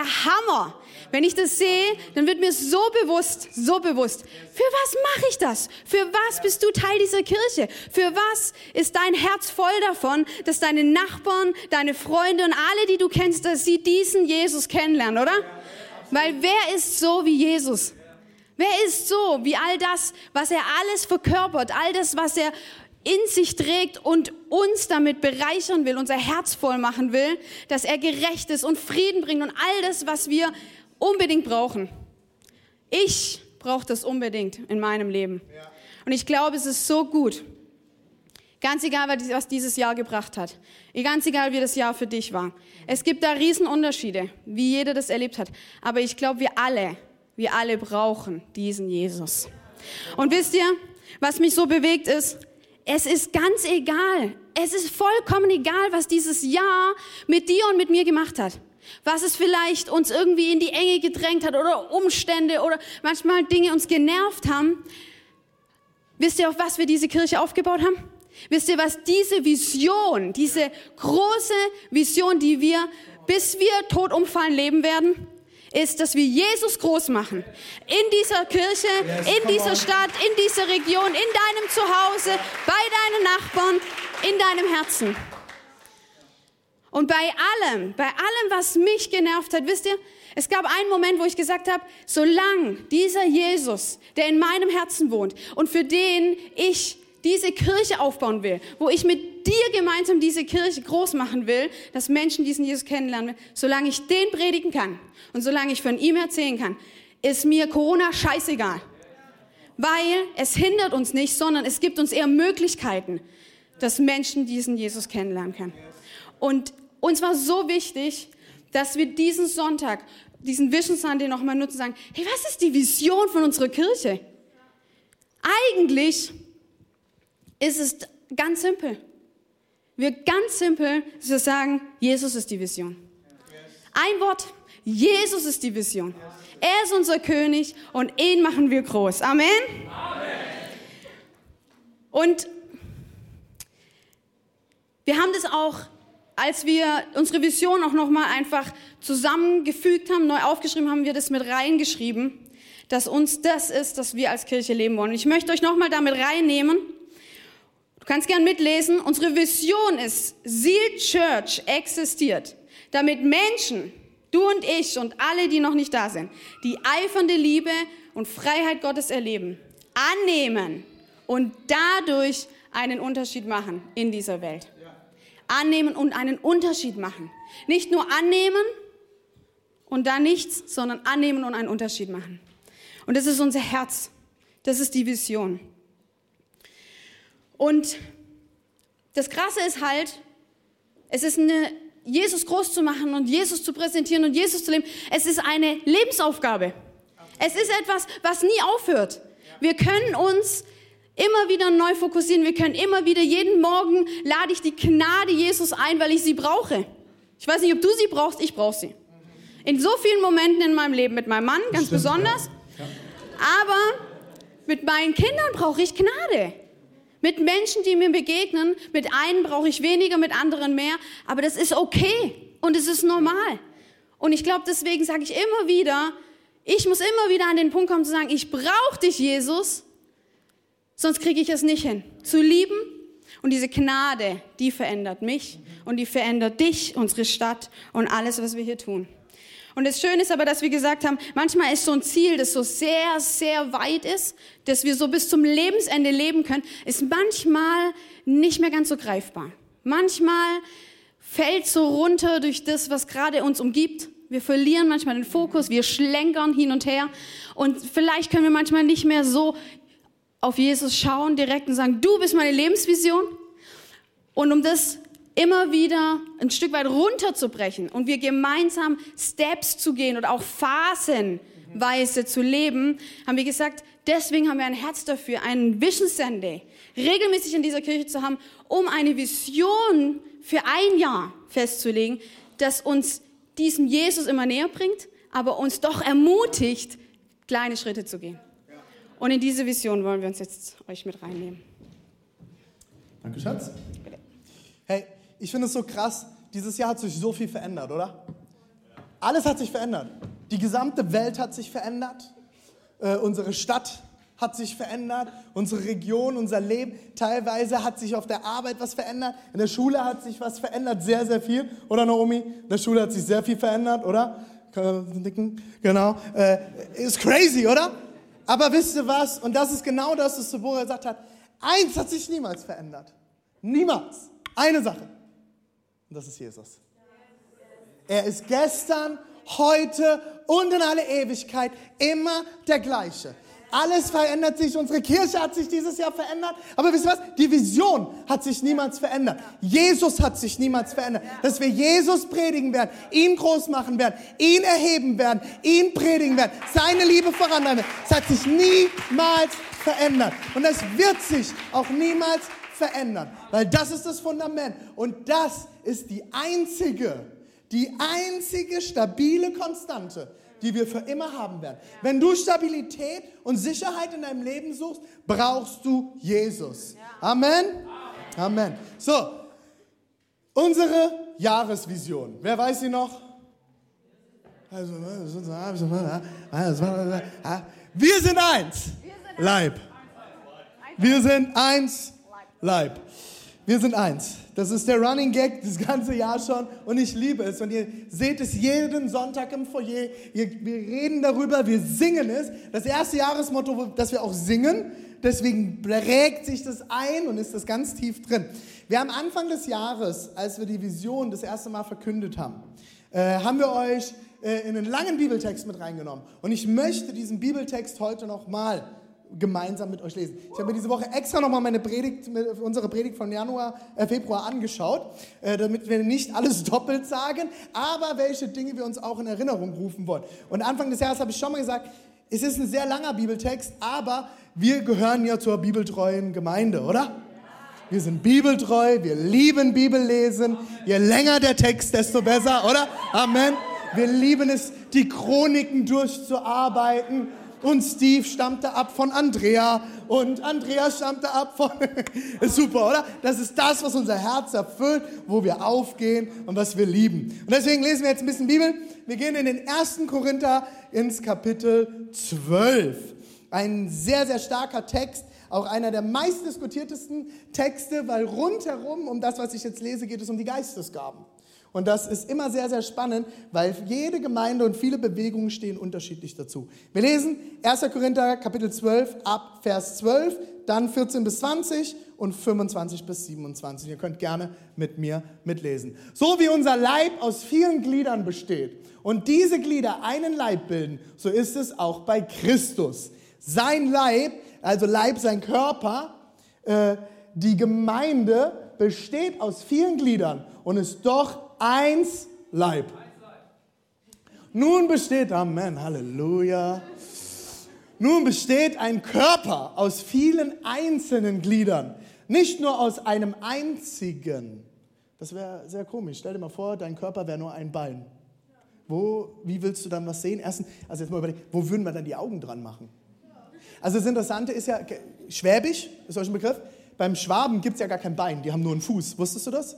der Hammer. Wenn ich das sehe, dann wird mir so bewusst, so bewusst, für was mache ich das? Für was bist du Teil dieser Kirche? Für was ist dein Herz voll davon, dass deine Nachbarn, deine Freunde und alle, die du kennst, dass sie diesen Jesus kennenlernen, oder? Weil wer ist so wie Jesus? Wer ist so wie all das, was er alles verkörpert, all das, was er in sich trägt und uns damit bereichern will, unser Herz voll machen will, dass er gerecht ist und Frieden bringt und all das, was wir unbedingt brauchen. Ich brauche das unbedingt in meinem Leben. Und ich glaube, es ist so gut. Ganz egal, was dieses Jahr gebracht hat. Ganz egal, wie das Jahr für dich war. Es gibt da Riesenunterschiede, wie jeder das erlebt hat. Aber ich glaube, wir alle, wir alle brauchen diesen Jesus. Und wisst ihr, was mich so bewegt ist, es ist ganz egal. Es ist vollkommen egal, was dieses Jahr mit dir und mit mir gemacht hat. Was es vielleicht uns irgendwie in die Enge gedrängt hat oder Umstände oder manchmal Dinge uns genervt haben. Wisst ihr, auf was wir diese Kirche aufgebaut haben? Wisst ihr, was diese Vision, diese große Vision, die wir, bis wir tot umfallen, leben werden? Ist, dass wir Jesus groß machen. In dieser Kirche, in dieser Stadt, in dieser Region, in deinem Zuhause, bei deinen Nachbarn, in deinem Herzen. Und bei allem, bei allem, was mich genervt hat, wisst ihr, es gab einen Moment, wo ich gesagt habe, solange dieser Jesus, der in meinem Herzen wohnt und für den ich diese Kirche aufbauen will, wo ich mit dir gemeinsam diese Kirche groß machen will, dass Menschen diesen Jesus kennenlernen will, solange ich den predigen kann und solange ich von ihm erzählen kann, ist mir Corona scheißegal. Weil es hindert uns nicht, sondern es gibt uns eher Möglichkeiten, dass Menschen diesen Jesus kennenlernen können. Und uns war so wichtig, dass wir diesen Sonntag, diesen Vision Sunday nochmal nutzen und sagen, hey, was ist die Vision von unserer Kirche? Eigentlich ist es ganz simpel. Wir ganz simpel wir sagen, Jesus ist die Vision. Ein Wort, Jesus ist die Vision. Er ist unser König und ihn machen wir groß. Amen. Und wir haben das auch, als wir unsere Vision auch nochmal einfach zusammengefügt haben, neu aufgeschrieben haben, wir das mit reingeschrieben, dass uns das ist, dass wir als Kirche leben wollen. Ich möchte euch nochmal damit reinnehmen. Du kannst gern mitlesen. Unsere Vision ist, Seal Church existiert, damit Menschen, du und ich und alle, die noch nicht da sind, die eifernde Liebe und Freiheit Gottes erleben, annehmen und dadurch einen Unterschied machen in dieser Welt. Annehmen und einen Unterschied machen. Nicht nur annehmen und dann nichts, sondern annehmen und einen Unterschied machen. Und das ist unser Herz. Das ist die Vision. Und das Krasse ist halt, es ist eine, Jesus groß zu machen und Jesus zu präsentieren und Jesus zu leben. Es ist eine Lebensaufgabe. Es ist etwas, was nie aufhört. Wir können uns immer wieder neu fokussieren. Wir können immer wieder, jeden Morgen lade ich die Gnade Jesus ein, weil ich sie brauche. Ich weiß nicht, ob du sie brauchst, ich brauche sie. In so vielen Momenten in meinem Leben, mit meinem Mann ganz Stimmt, besonders, Ja. aber mit meinen Kindern brauche ich Gnade. Mit Menschen, die mir begegnen, mit einen brauche ich weniger, mit anderen mehr, aber das ist okay und es ist normal. Und ich glaube, deswegen sage ich immer wieder, ich muss immer wieder an den Punkt kommen zu sagen, ich brauche dich, Jesus, sonst kriege ich es nicht hin. Zu lieben und diese Gnade, die verändert mich und die verändert dich, unsere Stadt und alles, was wir hier tun. Und das Schöne ist aber, dass wir gesagt haben, manchmal ist so ein Ziel, das so sehr, sehr weit ist, dass wir so bis zum Lebensende leben können, ist manchmal nicht mehr ganz so greifbar. Manchmal fällt so runter durch das, was gerade uns umgibt. Wir verlieren manchmal den Fokus, wir schlenkern hin und her und vielleicht können wir manchmal nicht mehr so auf Jesus schauen direkt und sagen, du bist meine Lebensvision. Und um das immer wieder ein Stück weit runterzubrechen und wir gemeinsam Steps zu gehen oder auch phasenweise zu leben, haben wir gesagt, deswegen haben wir ein Herz dafür, einen Vision Sunday regelmäßig in dieser Kirche zu haben, um eine Vision für ein Jahr festzulegen, das uns diesem Jesus immer näher bringt, aber uns doch ermutigt, kleine Schritte zu gehen. Und in diese Vision wollen wir uns jetzt euch mit reinnehmen. Danke, Schatz. Ich finde es so krass, dieses Jahr hat sich so viel verändert, oder? Alles hat sich verändert. Die gesamte Welt hat sich verändert. Äh, unsere Stadt hat sich verändert, unsere Region, unser Leben. Teilweise hat sich auf der Arbeit was verändert, in der Schule hat sich was verändert, sehr, sehr viel. Oder Naomi? In der Schule hat sich sehr viel verändert, oder? Genau. Äh, ist crazy, oder? Aber wisst ihr was? Und das ist genau das, was Deborah gesagt hat. Eins hat sich niemals verändert. Niemals. Eine Sache. Und das ist Jesus. Er ist gestern, heute und in alle Ewigkeit immer der gleiche. Alles verändert sich. Unsere Kirche hat sich dieses Jahr verändert. Aber wisst ihr was? Die Vision hat sich niemals verändert. Jesus hat sich niemals verändert. Dass wir Jesus predigen werden, ihn groß machen werden, ihn erheben werden, ihn predigen werden, seine Liebe vorantreiben werden. Es hat sich niemals verändert. Und es wird sich auch niemals verändern. Weil das ist das Fundament. Und das ist die einzige, die einzige stabile Konstante, die wir für immer haben werden. Wenn du Stabilität und Sicherheit in deinem Leben suchst, brauchst du Jesus. Amen? Amen. So, unsere Jahresvision. Wer weiß sie noch? Wir sind eins. Leib. Wir sind eins. Leib. Wir sind eins. Das ist der Running Gag das ganze Jahr schon und ich liebe es. Und ihr seht es jeden Sonntag im Foyer. Wir reden darüber, wir singen es. Das erste Jahresmotto, dass wir auch singen. Deswegen prägt sich das ein und ist das ganz tief drin. Wir haben Anfang des Jahres, als wir die Vision das erste Mal verkündet haben, äh, haben wir euch äh, in einen langen Bibeltext mit reingenommen. Und ich möchte diesen Bibeltext heute nochmal gemeinsam mit euch lesen. Ich habe mir diese Woche extra nochmal meine Predigt, unsere Predigt von Januar, äh, Februar angeschaut, äh, damit wir nicht alles doppelt sagen, aber welche Dinge wir uns auch in Erinnerung rufen wollen. Und Anfang des Jahres habe ich schon mal gesagt, es ist ein sehr langer Bibeltext, aber wir gehören ja zur bibeltreuen Gemeinde, oder? Wir sind bibeltreu, wir lieben Bibellesen. Je länger der Text, desto besser, oder? Amen. Wir lieben es, die Chroniken durchzuarbeiten und Steve stammte ab von Andrea und Andrea stammte ab von... ist super, oder? Das ist das, was unser Herz erfüllt, wo wir aufgehen und was wir lieben. Und deswegen lesen wir jetzt ein bisschen Bibel. Wir gehen in den 1. Korinther ins Kapitel 12. Ein sehr, sehr starker Text, auch einer der meistdiskutiertesten Texte, weil rundherum um das, was ich jetzt lese, geht es um die Geistesgaben. Und das ist immer sehr, sehr spannend, weil jede Gemeinde und viele Bewegungen stehen unterschiedlich dazu. Wir lesen 1. Korinther Kapitel 12 ab Vers 12, dann 14 bis 20 und 25 bis 27. Ihr könnt gerne mit mir mitlesen. So wie unser Leib aus vielen Gliedern besteht und diese Glieder einen Leib bilden, so ist es auch bei Christus. Sein Leib, also Leib, sein Körper, äh, die Gemeinde besteht aus vielen Gliedern und ist doch eins Leib. Nun besteht, Amen, Halleluja. Nun besteht ein Körper aus vielen einzelnen Gliedern, nicht nur aus einem einzigen. Das wäre sehr komisch. Stell dir mal vor, dein Körper wäre nur ein Bein. Wo, wie willst du dann was sehen? Erstens, also jetzt mal überlegen, wo würden wir dann die Augen dran machen? Also das Interessante ist ja, Schwäbisch, ist euch ein Begriff? Beim Schwaben gibt es ja gar kein Bein, die haben nur einen Fuß. Wusstest du das?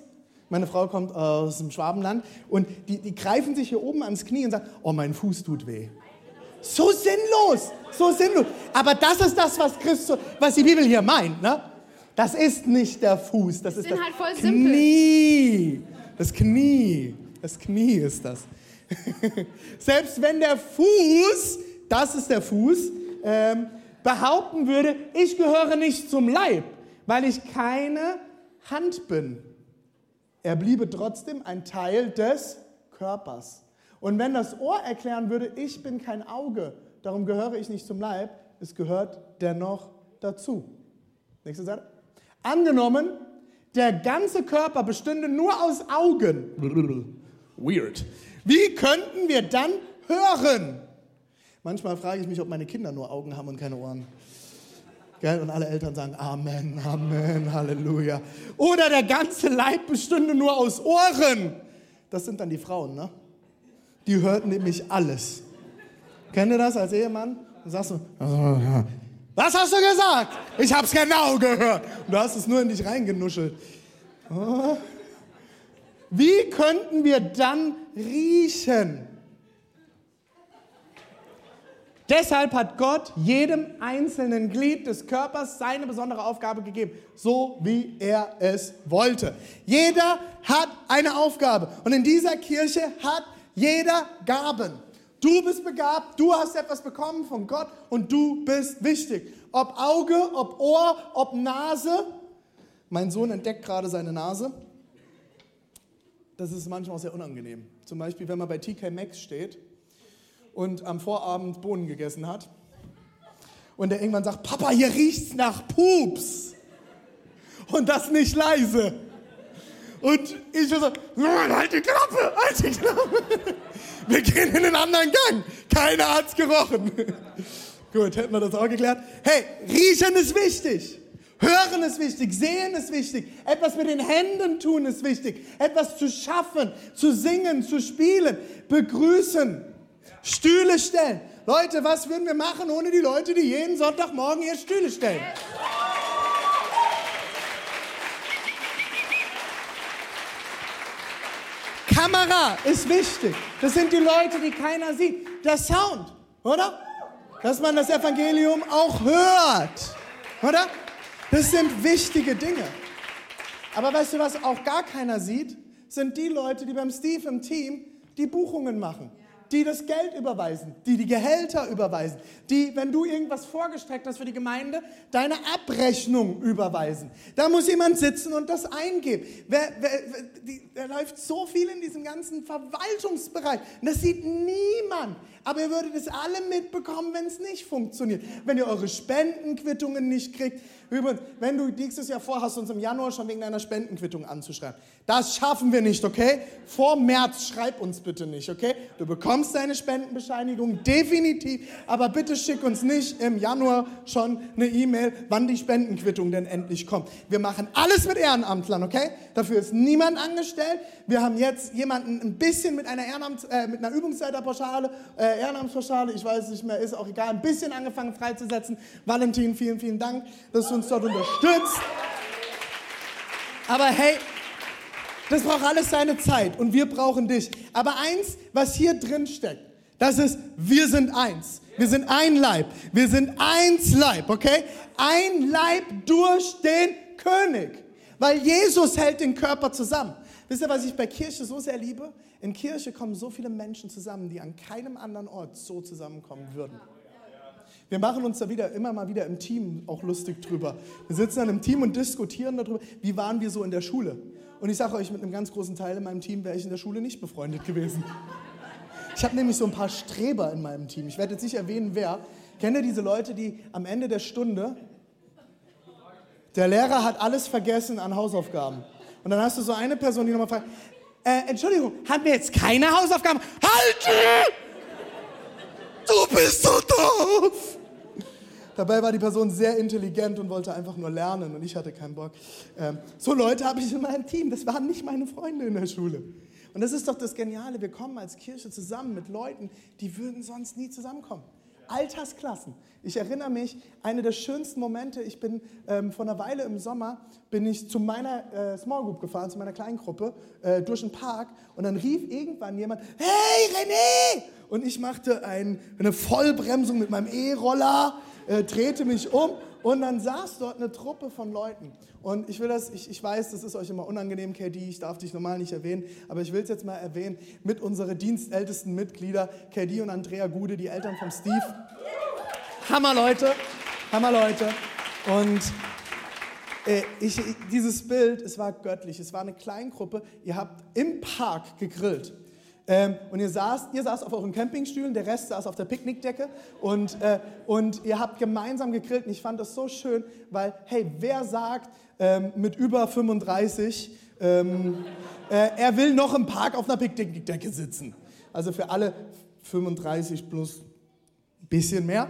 Meine Frau kommt aus dem Schwabenland und die, die greifen sich hier oben ans Knie und sagen, oh, mein Fuß tut weh. So sinnlos, so sinnlos. Aber das ist das, was, Christus, was die Bibel hier meint. Ne? Das ist nicht der Fuß, das, das ist das halt Knie. Das Knie, das Knie ist das. Selbst wenn der Fuß, das ist der Fuß, ähm, behaupten würde, ich gehöre nicht zum Leib, weil ich keine Hand bin er bliebe trotzdem ein Teil des Körpers. Und wenn das Ohr erklären würde, ich bin kein Auge, darum gehöre ich nicht zum Leib, es gehört dennoch dazu. Nächste Seite. Angenommen, der ganze Körper bestünde nur aus Augen. Weird. Wie könnten wir dann hören? Manchmal frage ich mich, ob meine Kinder nur Augen haben und keine Ohren. Gell? Und alle Eltern sagen Amen, Amen, Halleluja. Oder der ganze Leib bestünde nur aus Ohren. Das sind dann die Frauen, ne? Die hörten nämlich alles. Kennt ihr das als Ehemann? Dann sagst du, was hast du gesagt? Ich hab's genau gehört. Und du hast es nur in dich reingenuschelt. Wie könnten wir dann riechen? Deshalb hat Gott jedem einzelnen Glied des Körpers seine besondere Aufgabe gegeben, so wie er es wollte. Jeder hat eine Aufgabe und in dieser Kirche hat jeder Gaben. Du bist begabt, du hast etwas bekommen von Gott und du bist wichtig. Ob Auge, ob Ohr, ob Nase. Mein Sohn entdeckt gerade seine Nase. Das ist manchmal sehr unangenehm. Zum Beispiel, wenn man bei TK Maxx steht und am Vorabend Bohnen gegessen hat und der irgendwann sagt, Papa, hier riecht's nach Pups. Und das nicht leise. Und ich so, halt die Klappe, halt die Klappe. Wir gehen in den anderen Gang. Keiner hat's gerochen. Gut, hätten wir das auch geklärt. Hey, riechen ist wichtig. Hören ist wichtig, sehen ist wichtig, etwas mit den Händen tun ist wichtig, etwas zu schaffen, zu singen, zu spielen, begrüßen. Stühle stellen. Leute, was würden wir machen ohne die Leute, die jeden Sonntagmorgen hier Stühle stellen? Kamera ist wichtig. Das sind die Leute, die keiner sieht. Der Sound, oder? Dass man das Evangelium auch hört, oder? Das sind wichtige Dinge. Aber weißt du, was auch gar keiner sieht? Sind die Leute, die beim Steve im Team die Buchungen machen die das Geld überweisen, die die Gehälter überweisen, die, wenn du irgendwas vorgestreckt hast für die Gemeinde, deine Abrechnung überweisen. Da muss jemand sitzen und das eingeben. Wer, wer, die, da läuft so viel in diesem ganzen Verwaltungsbereich. Und das sieht niemand. Aber ihr würdet es alle mitbekommen, wenn es nicht funktioniert. Wenn ihr eure Spendenquittungen nicht kriegt. Übrigens, wenn du nächstes Jahr vorhast, uns im Januar schon wegen deiner Spendenquittung anzuschreiben. Das schaffen wir nicht, okay? Vor März schreib uns bitte nicht, okay? Du bekommst deine Spendenbescheinigung definitiv, aber bitte schick uns nicht im Januar schon eine E-Mail, wann die Spendenquittung denn endlich kommt. Wir machen alles mit Ehrenamtlern, okay? Dafür ist niemand angestellt. Wir haben jetzt jemanden ein bisschen mit einer, Ehrenamt, äh, mit einer Übungsleiterpauschale, äh, Ehrenamtspauschale, ich weiß nicht mehr, ist auch egal, ein bisschen angefangen freizusetzen. Valentin, vielen, vielen Dank, dass du uns dort unterstützt. Aber hey, das braucht alles seine Zeit und wir brauchen dich. Aber eins, was hier drin steckt, das ist, wir sind eins. Wir sind ein Leib. Wir sind eins Leib, okay? Ein Leib durch den König. Weil Jesus hält den Körper zusammen. Wisst ihr, was ich bei Kirche so sehr liebe? In Kirche kommen so viele Menschen zusammen, die an keinem anderen Ort so zusammenkommen würden. Wir machen uns da wieder immer mal wieder im Team auch lustig drüber. Wir sitzen dann im Team und diskutieren darüber, wie waren wir so in der Schule. Und ich sage euch, mit einem ganz großen Teil in meinem Team wäre ich in der Schule nicht befreundet gewesen. Ich habe nämlich so ein paar Streber in meinem Team. Ich werde jetzt nicht erwähnen, wer. Kennt ihr diese Leute, die am Ende der Stunde der Lehrer hat alles vergessen an Hausaufgaben. Und dann hast du so eine Person, die nochmal fragt, äh, Entschuldigung, haben wir jetzt keine Hausaufgaben? Halt! Du bist so doof! Dabei war die Person sehr intelligent und wollte einfach nur lernen und ich hatte keinen Bock. Ähm, so Leute habe ich in meinem Team, das waren nicht meine Freunde in der Schule. Und das ist doch das Geniale, wir kommen als Kirche zusammen mit Leuten, die würden sonst nie zusammenkommen. Altersklassen. Ich erinnere mich, eine der schönsten Momente, ich bin ähm, vor einer Weile im Sommer, bin ich zu meiner äh, Small Group gefahren, zu meiner Kleingruppe, äh, durch den Park und dann rief irgendwann jemand, hey René! Und ich machte ein, eine Vollbremsung mit meinem E-Roller, äh, drehte mich um und dann saß dort eine Truppe von Leuten. Und ich will das, ich, ich weiß, das ist euch immer unangenehm, KD, ich darf dich normal nicht erwähnen, aber ich will es jetzt mal erwähnen, mit unseren dienstältesten Mitglieder, KD und Andrea Gude, die Eltern von Steve. Hammer Leute, Hammer Leute. Und äh, ich, dieses Bild, es war göttlich, es war eine Kleingruppe, ihr habt im Park gegrillt. Ähm, und ihr saßt, ihr saßt auf euren Campingstühlen, der Rest saß auf der Picknickdecke und, äh, und ihr habt gemeinsam gegrillt. Und ich fand das so schön, weil, hey, wer sagt ähm, mit über 35, ähm, äh, er will noch im Park auf einer Picknickdecke sitzen? Also für alle 35 plus ein bisschen mehr.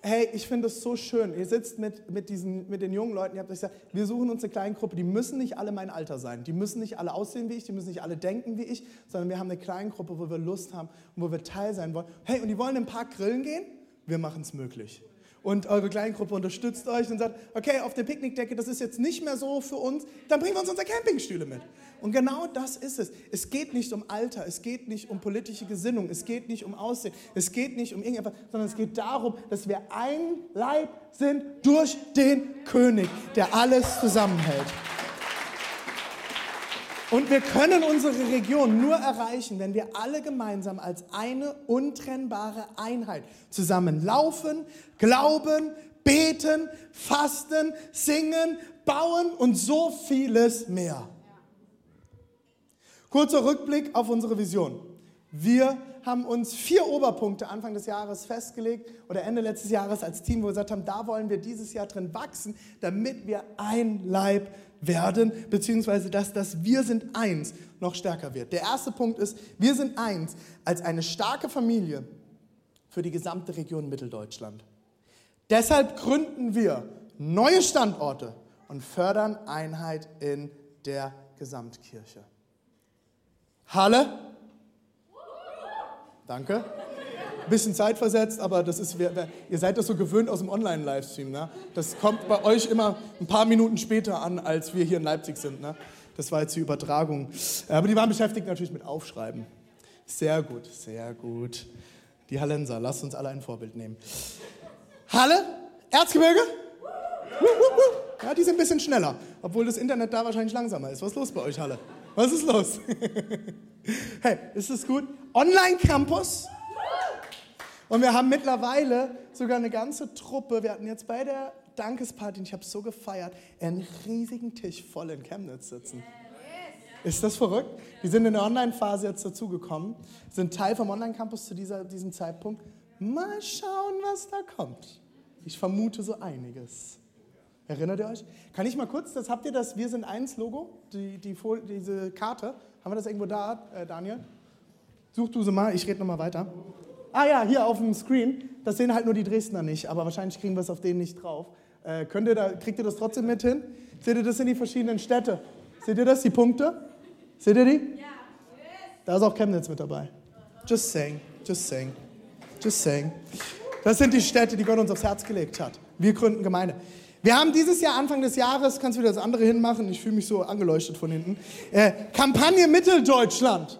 Hey, ich finde es so schön. Ihr sitzt mit, mit, diesen, mit den jungen Leuten, ihr habt euch gesagt, wir suchen uns eine kleine Gruppe, die müssen nicht alle mein Alter sein, die müssen nicht alle aussehen wie ich, die müssen nicht alle denken wie ich, sondern wir haben eine kleine Gruppe, wo wir Lust haben und wo wir Teil sein wollen. Hey, und die wollen im Park grillen gehen? Wir machen es möglich und eure Kleingruppe unterstützt euch und sagt, okay, auf der Picknickdecke, das ist jetzt nicht mehr so für uns, dann bringen wir uns unsere Campingstühle mit. Und genau das ist es. Es geht nicht um Alter, es geht nicht um politische Gesinnung, es geht nicht um Aussehen, es geht nicht um irgendetwas, sondern es geht darum, dass wir ein Leib sind durch den König, der alles zusammenhält. Und wir können unsere Region nur erreichen, wenn wir alle gemeinsam als eine untrennbare Einheit zusammen laufen, glauben, beten, fasten, singen, bauen und so vieles mehr. Kurzer Rückblick auf unsere Vision. Wir haben uns vier Oberpunkte Anfang des Jahres festgelegt oder Ende letztes Jahres als Team, wo wir gesagt haben, da wollen wir dieses Jahr drin wachsen, damit wir ein Leib werden, beziehungsweise dass das Wir sind eins noch stärker wird. Der erste Punkt ist, wir sind eins als eine starke Familie für die gesamte Region Mitteldeutschland. Deshalb gründen wir neue Standorte und fördern Einheit in der Gesamtkirche. Halle? Danke bisschen zeitversetzt, aber das ist, ihr seid das so gewöhnt aus dem Online-Livestream. Ne? Das kommt bei euch immer ein paar Minuten später an, als wir hier in Leipzig sind. Ne? Das war jetzt die Übertragung. Aber die waren beschäftigt natürlich mit Aufschreiben. Sehr gut, sehr gut. Die Hallenser, lasst uns alle ein Vorbild nehmen. Halle, Erzgebirge? Ja, die sind ein bisschen schneller, obwohl das Internet da wahrscheinlich langsamer ist. Was ist los bei euch, Halle? Was ist los? hey, ist das gut? Online-Campus? Und wir haben mittlerweile sogar eine ganze Truppe. Wir hatten jetzt bei der Dankesparty, ich habe so gefeiert, einen riesigen Tisch voll in Chemnitz sitzen. Ist das verrückt? Die sind in der Online-Phase jetzt dazugekommen, sind Teil vom Online-Campus zu dieser, diesem Zeitpunkt. Mal schauen, was da kommt. Ich vermute so einiges. Erinnert ihr euch? Kann ich mal kurz, das habt ihr das Wir sind eins Logo, die, die, diese Karte, haben wir das irgendwo da, äh, Daniel? Such du sie mal, ich rede nochmal weiter. Ah ja, hier auf dem Screen. Das sehen halt nur die Dresdner nicht, aber wahrscheinlich kriegen wir es auf denen nicht drauf. Äh, könnt ihr da, kriegt ihr das trotzdem mit hin? Seht ihr, das sind die verschiedenen Städte. Seht ihr das, die Punkte? Seht ihr die? Ja. Da ist auch Chemnitz mit dabei. Just saying, just saying, just saying. Das sind die Städte, die Gott uns aufs Herz gelegt hat. Wir gründen Gemeinde. Wir haben dieses Jahr, Anfang des Jahres, kannst du wieder das andere hinmachen, ich fühle mich so angeleuchtet von hinten, äh, Kampagne Mitteldeutschland.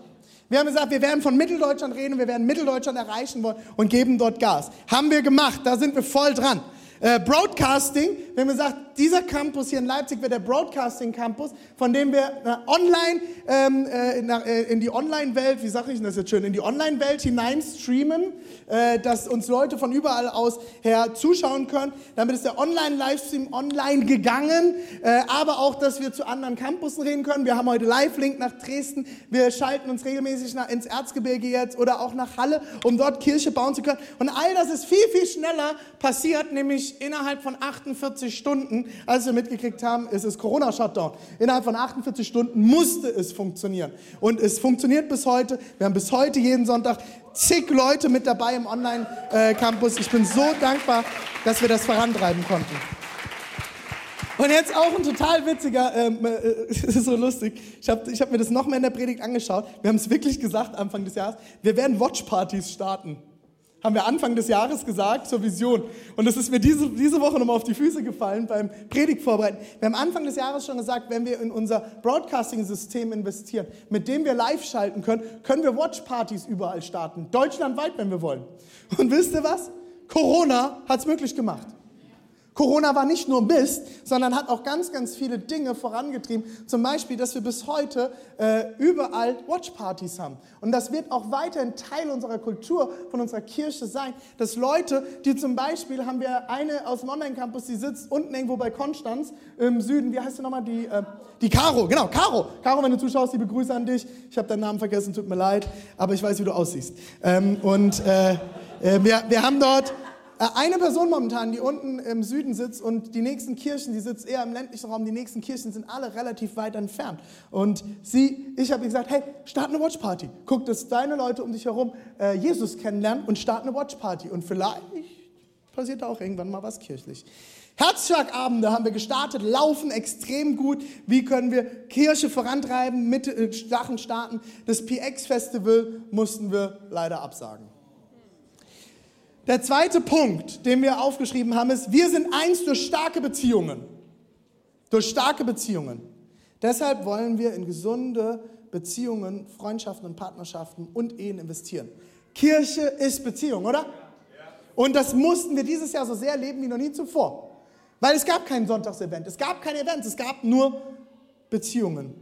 Wir haben gesagt, wir werden von Mitteldeutschland reden wir werden Mitteldeutschland erreichen wollen und geben dort Gas. Haben wir gemacht, da sind wir voll dran. Äh, Broadcasting, wir sagen, dieser Campus hier in Leipzig wird der Broadcasting Campus, von dem wir äh, online ähm, äh, in, äh, in, die Online-Welt, wie sage ich das jetzt schön, in die Online-Welt hinein streamen, äh, dass uns Leute von überall aus her zuschauen können. Damit ist der Online-Livestream online gegangen, äh, aber auch, dass wir zu anderen Campussen reden können. Wir haben heute Live-Link nach Dresden. Wir schalten uns regelmäßig nach, ins Erzgebirge jetzt oder auch nach Halle, um dort Kirche bauen zu können. Und all das ist viel, viel schneller passiert, nämlich innerhalb von 48 Stunden als wir mitgekriegt haben, es ist Corona-Shutdown. Innerhalb von 48 Stunden musste es funktionieren. Und es funktioniert bis heute. Wir haben bis heute jeden Sonntag zig Leute mit dabei im Online-Campus. Ich bin so dankbar, dass wir das vorantreiben konnten. Und jetzt auch ein total witziger, ähm, äh, es ist so lustig, ich habe ich hab mir das noch mal in der Predigt angeschaut. Wir haben es wirklich gesagt Anfang des Jahres, wir werden Watchpartys starten. Haben wir Anfang des Jahres gesagt zur Vision. Und es ist mir diese, diese Woche nochmal auf die Füße gefallen beim Predigtvorbereiten. Wir haben Anfang des Jahres schon gesagt, wenn wir in unser Broadcasting-System investieren, mit dem wir live schalten können, können wir Watchpartys überall starten. Deutschlandweit, wenn wir wollen. Und wisst ihr was? Corona hat es möglich gemacht. Corona war nicht nur Mist, sondern hat auch ganz, ganz viele Dinge vorangetrieben. Zum Beispiel, dass wir bis heute äh, überall Watchpartys haben. Und das wird auch weiterhin Teil unserer Kultur, von unserer Kirche sein, dass Leute, die zum Beispiel, haben wir eine aus dem Online-Campus, die sitzt unten irgendwo bei Konstanz im Süden, wie heißt sie nochmal? Die, äh, die Caro, genau, Caro. Caro, wenn du zuschaust, die begrüße an dich. Ich habe deinen Namen vergessen, tut mir leid, aber ich weiß, wie du aussiehst. Ähm, und äh, äh wir, wir haben dort eine Person momentan, die unten im Süden sitzt und die nächsten Kirchen, die sitzt eher im ländlichen Raum, die nächsten Kirchen sind alle relativ weit entfernt. Und sie, ich habe gesagt, hey, start eine Watchparty. Guck, dass deine Leute um dich herum äh, Jesus kennenlernen und start eine Watchparty. Und vielleicht passiert da auch irgendwann mal was kirchlich. Herzschlagabende haben wir gestartet, laufen extrem gut. Wie können wir Kirche vorantreiben, mit äh, Sachen starten? Das PX-Festival mussten wir leider absagen. Der zweite Punkt, den wir aufgeschrieben haben, ist, wir sind eins durch starke Beziehungen. Durch starke Beziehungen. Deshalb wollen wir in gesunde Beziehungen, Freundschaften und Partnerschaften und Ehen investieren. Kirche ist Beziehung, oder? Und das mussten wir dieses Jahr so sehr leben wie noch nie zuvor. Weil es gab kein Sonntagsevent, es gab keine Events, es gab nur Beziehungen.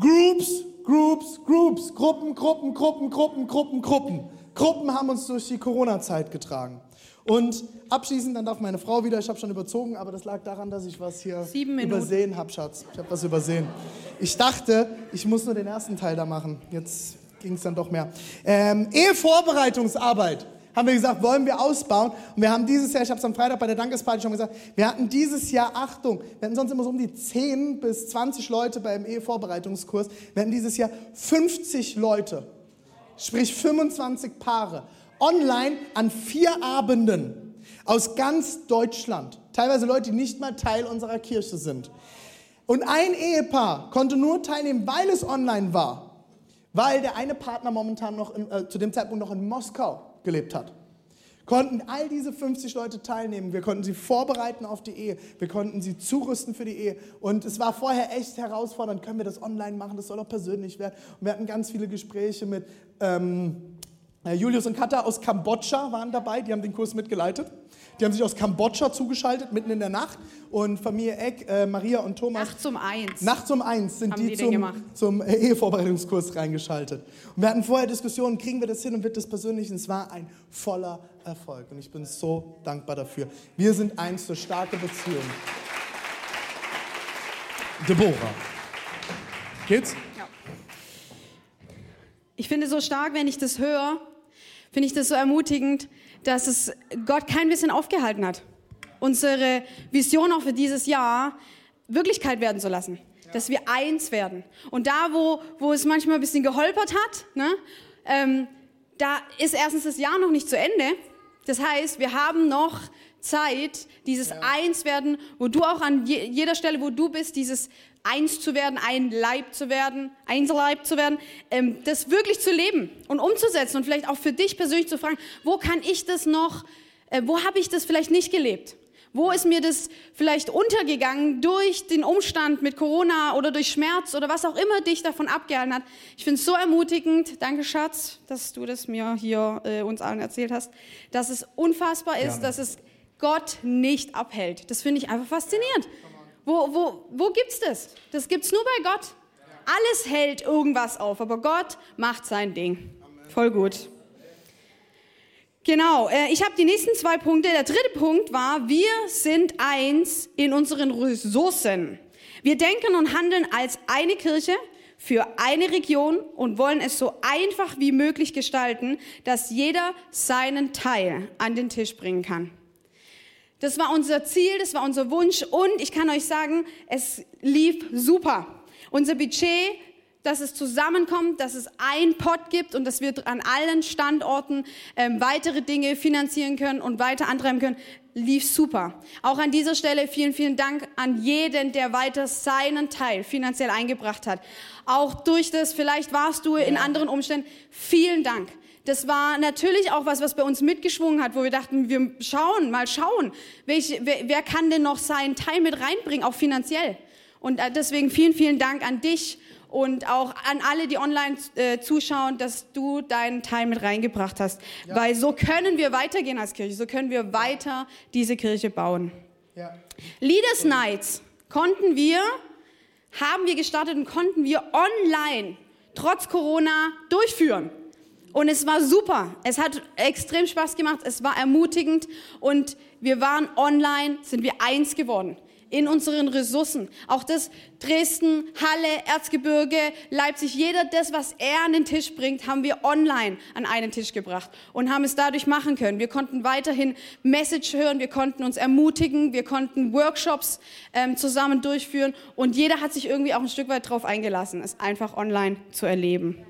Groups, Groups, Groups, Gruppen, Gruppen, Gruppen, Gruppen, Gruppen, Gruppen. Gruppen haben uns durch die Corona-Zeit getragen. Und abschließend, dann darf meine Frau wieder, ich habe schon überzogen, aber das lag daran, dass ich was hier übersehen habe, Schatz. Ich habe was übersehen. Ich dachte, ich muss nur den ersten Teil da machen. Jetzt ging es dann doch mehr. Ähm, Ehevorbereitungsarbeit haben wir gesagt, wollen wir ausbauen. Und wir haben dieses Jahr, ich habe es am Freitag bei der Dankesparty schon gesagt, wir hatten dieses Jahr, Achtung, wir hatten sonst immer so um die 10 bis 20 Leute beim Ehevorbereitungskurs. Wir hatten dieses Jahr 50 Leute sprich 25 Paare, online an vier Abenden aus ganz Deutschland. Teilweise Leute, die nicht mal Teil unserer Kirche sind. Und ein Ehepaar konnte nur teilnehmen, weil es online war, weil der eine Partner momentan noch in, äh, zu dem Zeitpunkt noch in Moskau gelebt hat konnten all diese 50 Leute teilnehmen. Wir konnten sie vorbereiten auf die Ehe. Wir konnten sie zurüsten für die Ehe. Und es war vorher echt herausfordernd. Können wir das online machen? Das soll auch persönlich werden. Und wir hatten ganz viele Gespräche mit ähm, äh, Julius und Katha aus Kambodscha waren dabei. Die haben den Kurs mitgeleitet. Die haben sich aus Kambodscha zugeschaltet, mitten in der Nacht. Und Familie Eck, äh, Maria und Thomas. Nachts um eins. Nachts um eins sind die, die zum, zum Ehevorbereitungskurs reingeschaltet. Und wir hatten vorher Diskussionen, kriegen wir das hin und wird das persönlich? Und es war ein voller Erfolg. Und ich bin so dankbar dafür. Wir sind eins zur starke Beziehung. Deborah. Geht's? Ja. Ich finde so stark, wenn ich das höre, finde ich das so ermutigend, dass es Gott kein bisschen aufgehalten hat, unsere Vision auch für dieses Jahr Wirklichkeit werden zu lassen. Ja. Dass wir eins werden. Und da, wo, wo es manchmal ein bisschen geholpert hat, ne, ähm, da ist erstens das Jahr noch nicht zu Ende. Das heißt, wir haben noch Zeit, dieses ja. Einswerden, wo du auch an je, jeder Stelle, wo du bist, dieses eins zu werden, ein Leib zu werden, Einzelleib zu werden, ähm, das wirklich zu leben und umzusetzen und vielleicht auch für dich persönlich zu fragen, wo kann ich das noch, äh, wo habe ich das vielleicht nicht gelebt? Wo ist mir das vielleicht untergegangen durch den Umstand mit Corona oder durch Schmerz oder was auch immer dich davon abgehalten hat? Ich finde es so ermutigend. Danke, Schatz, dass du das mir hier äh, uns allen erzählt hast, dass es unfassbar ist, Gerne. dass es Gott nicht abhält. Das finde ich einfach faszinierend. Wo, wo, wo gibt's das? Das gibt's nur bei Gott. Alles hält irgendwas auf, aber Gott macht sein Ding. Voll gut. Genau, äh, ich habe die nächsten zwei Punkte. Der dritte Punkt war, wir sind eins in unseren Ressourcen. Wir denken und handeln als eine Kirche für eine Region und wollen es so einfach wie möglich gestalten, dass jeder seinen Teil an den Tisch bringen kann. Das war unser Ziel, das war unser Wunsch und ich kann euch sagen, es lief super. Unser Budget, dass es zusammenkommt, dass es ein Pot gibt und dass wir an allen Standorten ähm, weitere Dinge finanzieren können und weiter antreiben können, lief super. Auch an dieser Stelle vielen, vielen Dank an jeden, der weiter seinen Teil finanziell eingebracht hat. Auch durch das, vielleicht warst du in anderen Umständen, vielen Dank das war natürlich auch was, was bei uns mitgeschwungen hat, wo wir dachten, wir schauen, mal schauen, welche, wer, wer kann denn noch seinen Teil mit reinbringen, auch finanziell. Und äh, deswegen vielen, vielen Dank an dich und auch an alle, die online äh, zuschauen, dass du deinen Teil mit reingebracht hast. Ja. Weil so können wir weitergehen als Kirche, so können wir weiter diese Kirche bauen. Ja. Leaders Nights konnten wir, haben wir gestartet und konnten wir online trotz Corona durchführen. Und es war super. Es hat extrem Spaß gemacht. Es war ermutigend. Und wir waren online, sind wir eins geworden in unseren Ressourcen. Auch das Dresden, Halle, Erzgebirge, Leipzig, jeder das, was er an den Tisch bringt, haben wir online an einen Tisch gebracht und haben es dadurch machen können. Wir konnten weiterhin Message hören, wir konnten uns ermutigen, wir konnten Workshops ähm, zusammen durchführen und jeder hat sich irgendwie auch ein Stück weit darauf eingelassen, es einfach online zu erleben.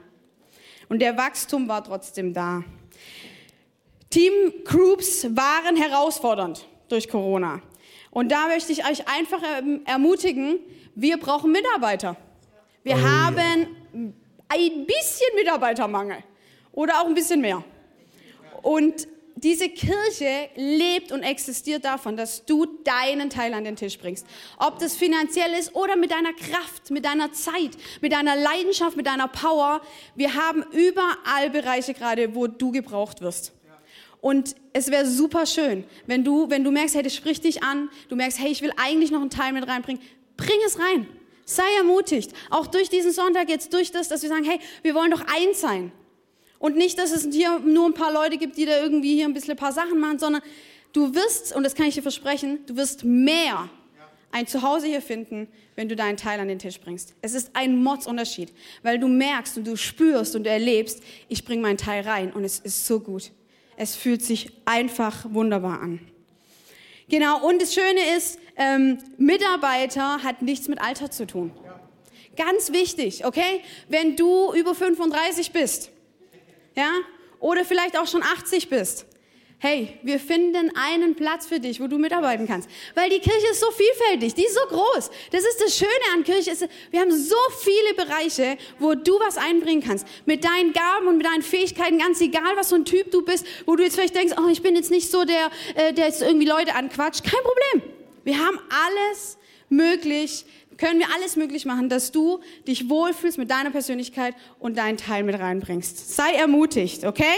Und der Wachstum war trotzdem da. Teamgroups waren herausfordernd durch Corona. Und da möchte ich euch einfach ähm, ermutigen, wir brauchen Mitarbeiter. Wir oh, haben ja. ein bisschen Mitarbeitermangel oder auch ein bisschen mehr. Und diese Kirche lebt und existiert davon, dass du deinen Teil an den Tisch bringst. Ob das finanziell ist oder mit deiner Kraft, mit deiner Zeit, mit deiner Leidenschaft, mit deiner Power. Wir haben überall Bereiche gerade, wo du gebraucht wirst. Und es wäre super schön, wenn du, wenn du merkst, hey, das spricht dich an, du merkst, hey, ich will eigentlich noch einen Teil mit reinbringen, bring es rein. Sei ermutigt. Auch durch diesen Sonntag jetzt, durch das, dass wir sagen, hey, wir wollen doch eins sein. Und nicht, dass es hier nur ein paar Leute gibt, die da irgendwie hier ein bisschen ein paar Sachen machen, sondern du wirst, und das kann ich dir versprechen, du wirst mehr ein Zuhause hier finden, wenn du deinen Teil an den Tisch bringst. Es ist ein Mordsunterschied, weil du merkst und du spürst und du erlebst, ich bringe meinen Teil rein und es ist so gut. Es fühlt sich einfach wunderbar an. Genau, und das Schöne ist, ähm, Mitarbeiter hat nichts mit Alter zu tun. Ganz wichtig, okay? Wenn du über 35 bist, ja, oder vielleicht auch schon 80 bist, hey, wir finden einen Platz für dich, wo du mitarbeiten kannst. Weil die Kirche ist so vielfältig, die ist so groß. Das ist das Schöne an Kirche. wir haben so viele Bereiche, wo du was einbringen kannst. Mit deinen Gaben und mit deinen Fähigkeiten, ganz egal, was so ein Typ du bist, wo du jetzt vielleicht denkst, oh, ich bin jetzt nicht so der, äh, der jetzt irgendwie Leute anquatscht. Kein Problem. Wir haben alles möglich, können wir alles möglich machen, dass du dich wohlfühlst mit deiner Persönlichkeit und deinen Teil mit reinbringst. Sei ermutigt, okay?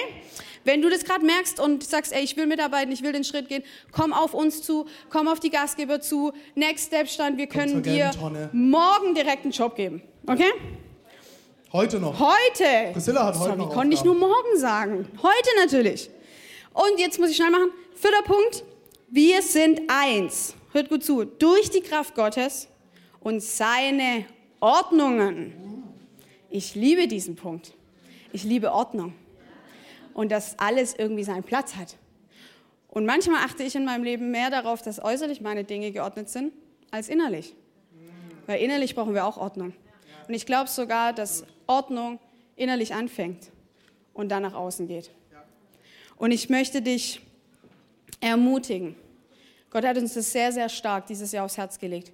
Wenn du das gerade merkst und sagst, ey, ich will mitarbeiten, ich will den Schritt gehen, komm auf uns zu, komm auf die Gastgeber zu. Next Step stand, wir können dir morgen direkt einen Job geben. Okay? Heute noch. Heute. Priscilla hat heute Sorry, noch. konnte ich nur morgen sagen. Heute natürlich. Und jetzt muss ich schnell machen. Vierter Punkt. Wir sind eins. Hört gut zu. Durch die Kraft Gottes und seine Ordnungen. Ich liebe diesen Punkt. Ich liebe Ordnung und dass alles irgendwie seinen Platz hat. Und manchmal achte ich in meinem Leben mehr darauf, dass äußerlich meine Dinge geordnet sind, als innerlich. Weil innerlich brauchen wir auch Ordnung. Und ich glaube sogar, dass Ordnung innerlich anfängt und dann nach außen geht. Und ich möchte dich ermutigen. Gott hat uns das sehr, sehr stark dieses Jahr aufs Herz gelegt.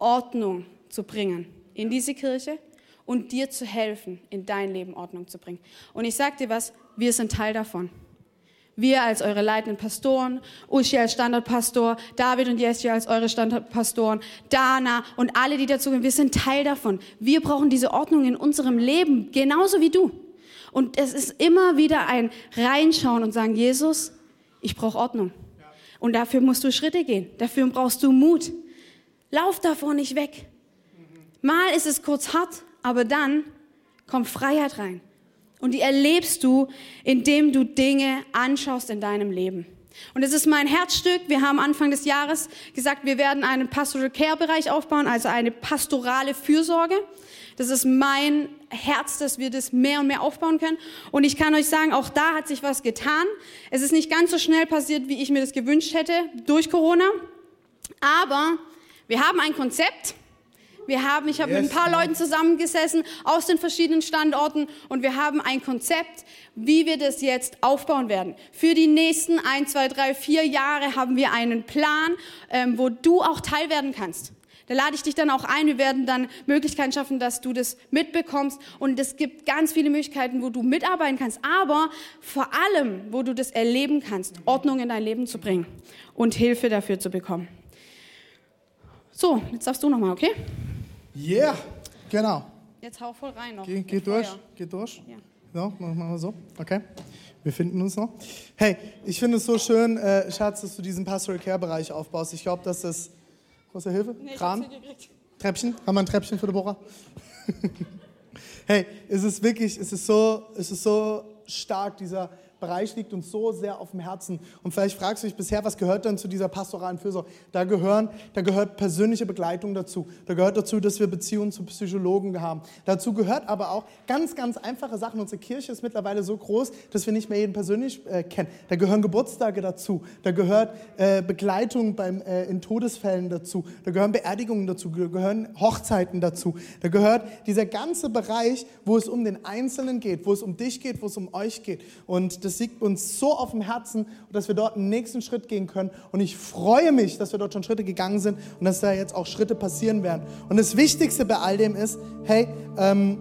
Ordnung zu bringen in diese Kirche und dir zu helfen, in dein Leben Ordnung zu bringen. Und ich sage dir was, wir sind Teil davon. Wir als eure leitenden Pastoren, Uschi als Standortpastor, David und Jessie als eure Standortpastoren, Dana und alle, die dazugehören, wir sind Teil davon. Wir brauchen diese Ordnung in unserem Leben, genauso wie du. Und es ist immer wieder ein Reinschauen und sagen, Jesus, ich brauche Ordnung. Und dafür musst du Schritte gehen. Dafür brauchst du Mut. Lauf davor nicht weg. Mal ist es kurz hart, aber dann kommt Freiheit rein. Und die erlebst du, indem du Dinge anschaust in deinem Leben. Und es ist mein Herzstück. Wir haben Anfang des Jahres gesagt, wir werden einen Pastoral Care Bereich aufbauen, also eine pastorale Fürsorge. Das ist mein Herz, dass wir das mehr und mehr aufbauen können. Und ich kann euch sagen, auch da hat sich was getan. Es ist nicht ganz so schnell passiert, wie ich mir das gewünscht hätte durch Corona. Aber wir haben ein Konzept wir haben, ich habe yes, mit ein paar Leuten zusammengesessen aus den verschiedenen Standorten und wir haben ein Konzept, wie wir das jetzt aufbauen werden. Für die nächsten ein, zwei, drei, vier Jahre haben wir einen Plan, ähm, wo du auch Teil werden kannst. Da lade ich dich dann auch ein. Wir werden dann Möglichkeiten schaffen, dass du das mitbekommst. Und es gibt ganz viele Möglichkeiten, wo du mitarbeiten kannst. Aber vor allem, wo du das erleben kannst, Ordnung in dein Leben zu bringen und Hilfe dafür zu bekommen. So, jetzt darfst du nochmal, okay? Yeah, genau. Jetzt hau voll rein noch. Geh, geh durch, geh durch. Ja. So, machen wir so. Okay. Wir finden uns noch. Hey, ich finde es so schön, äh, Schatz, dass du diesen Pastoral Care Bereich aufbaust. Ich glaube, dass das. Große Hilfe? Nee, Kran? Treppchen? Haben wir ein Treppchen für Deborah? hey, es ist wirklich, es ist so, es ist so stark, dieser Bereich liegt uns so sehr auf dem Herzen. Und vielleicht fragst du dich bisher, was gehört denn zu dieser pastoralen Fürsorge? Da, gehören, da gehört persönliche Begleitung dazu. Da gehört dazu, dass wir Beziehungen zu Psychologen haben. Dazu gehört aber auch ganz, ganz einfache Sachen. Unsere Kirche ist mittlerweile so groß, dass wir nicht mehr jeden persönlich äh, kennen. Da gehören Geburtstage dazu. Da gehört äh, Begleitung beim, äh, in Todesfällen dazu. Da gehören Beerdigungen dazu. Da gehören Hochzeiten dazu. Da gehört dieser ganze Bereich, wo es um den Einzelnen geht, wo es um dich geht, wo es um euch geht. Und das liegt uns so auf dem Herzen, dass wir dort einen nächsten Schritt gehen können. Und ich freue mich, dass wir dort schon Schritte gegangen sind und dass da jetzt auch Schritte passieren werden. Und das Wichtigste bei all dem ist, hey, ähm,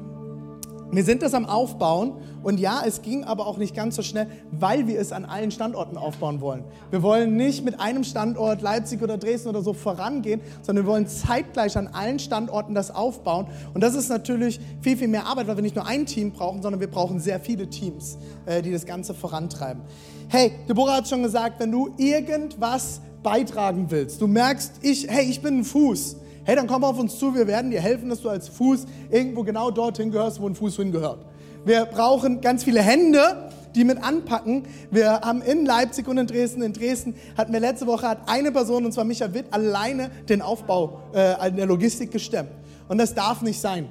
wir sind das am Aufbauen und ja, es ging aber auch nicht ganz so schnell, weil wir es an allen Standorten aufbauen wollen. Wir wollen nicht mit einem Standort Leipzig oder Dresden oder so vorangehen, sondern wir wollen zeitgleich an allen Standorten das aufbauen. Und das ist natürlich viel, viel mehr Arbeit, weil wir nicht nur ein Team brauchen, sondern wir brauchen sehr viele Teams, äh, die das Ganze vorantreiben. Hey, Deborah hat schon gesagt, wenn du irgendwas beitragen willst, du merkst, ich, hey, ich bin ein Fuß hey, dann komm auf uns zu, wir werden dir helfen, dass du als Fuß irgendwo genau dorthin gehörst, wo ein Fuß hingehört. Wir brauchen ganz viele Hände, die mit anpacken. Wir haben in Leipzig und in Dresden, in Dresden hatten wir letzte Woche hat eine Person, und zwar Micha Witt, alleine den Aufbau äh, der Logistik gestemmt. Und das darf nicht sein.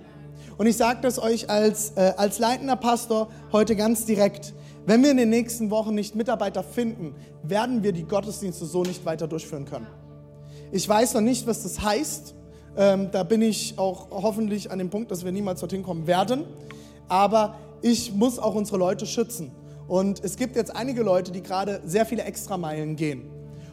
Und ich sage das euch als, äh, als leitender Pastor heute ganz direkt. Wenn wir in den nächsten Wochen nicht Mitarbeiter finden, werden wir die Gottesdienste so nicht weiter durchführen können. Ich weiß noch nicht, was das heißt. Ähm, da bin ich auch hoffentlich an dem Punkt, dass wir niemals dorthin kommen werden. Aber ich muss auch unsere Leute schützen. Und es gibt jetzt einige Leute, die gerade sehr viele Extrameilen gehen.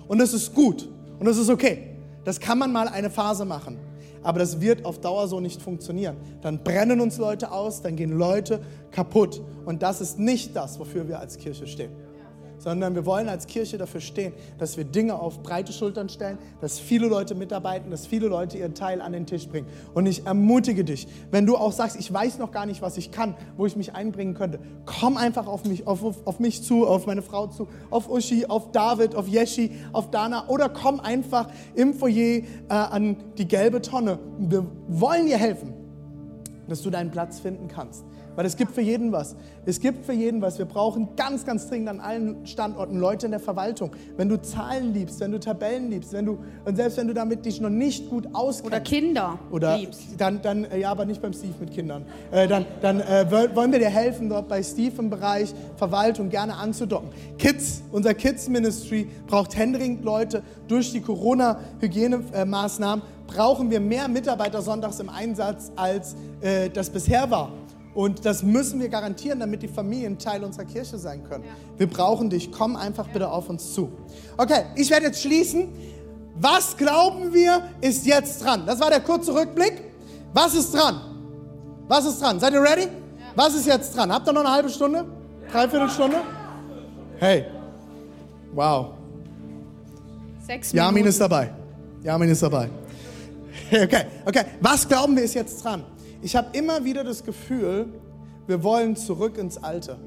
Und das ist gut und das ist okay. Das kann man mal eine Phase machen. Aber das wird auf Dauer so nicht funktionieren. Dann brennen uns Leute aus, dann gehen Leute kaputt. Und das ist nicht das, wofür wir als Kirche stehen sondern wir wollen als Kirche dafür stehen, dass wir Dinge auf breite Schultern stellen, dass viele Leute mitarbeiten, dass viele Leute ihren Teil an den Tisch bringen. Und ich ermutige dich, wenn du auch sagst, ich weiß noch gar nicht, was ich kann, wo ich mich einbringen könnte, komm einfach auf mich, auf, auf, auf mich zu, auf meine Frau zu, auf Uschi, auf David, auf Yeshi, auf Dana oder komm einfach im Foyer äh, an die gelbe Tonne. Wir wollen dir helfen, dass du deinen Platz finden kannst. Weil es gibt für jeden was. Es gibt für jeden was. Wir brauchen ganz, ganz dringend an allen Standorten Leute in der Verwaltung. Wenn du Zahlen liebst, wenn du Tabellen liebst, wenn du, und selbst wenn du damit dich noch nicht gut auskennst. Oder Kinder oder liebst. Dann, dann, äh, ja, aber nicht beim Steve mit Kindern. Äh, dann dann äh, wollen wir dir helfen, dort bei Steve im Bereich Verwaltung gerne anzudocken. Kids, unser Kids Ministry braucht händeringend Leute. Durch die Corona-Hygienemaßnahmen brauchen wir mehr Mitarbeiter sonntags im Einsatz, als äh, das bisher war. Und das müssen wir garantieren, damit die Familien Teil unserer Kirche sein können. Ja. Wir brauchen dich. Komm einfach bitte auf uns zu. Okay, ich werde jetzt schließen. Was glauben wir ist jetzt dran? Das war der kurze Rückblick. Was ist dran? Was ist dran? Seid ihr ready? Ja. Was ist jetzt dran? Habt ihr noch eine halbe Stunde? Dreiviertel Stunde? Hey. Wow. Sechs Minuten. Jamin ist dabei. Jamin ist dabei. Okay, okay. Was glauben wir ist jetzt dran? Ich habe immer wieder das Gefühl, wir wollen zurück ins Alte.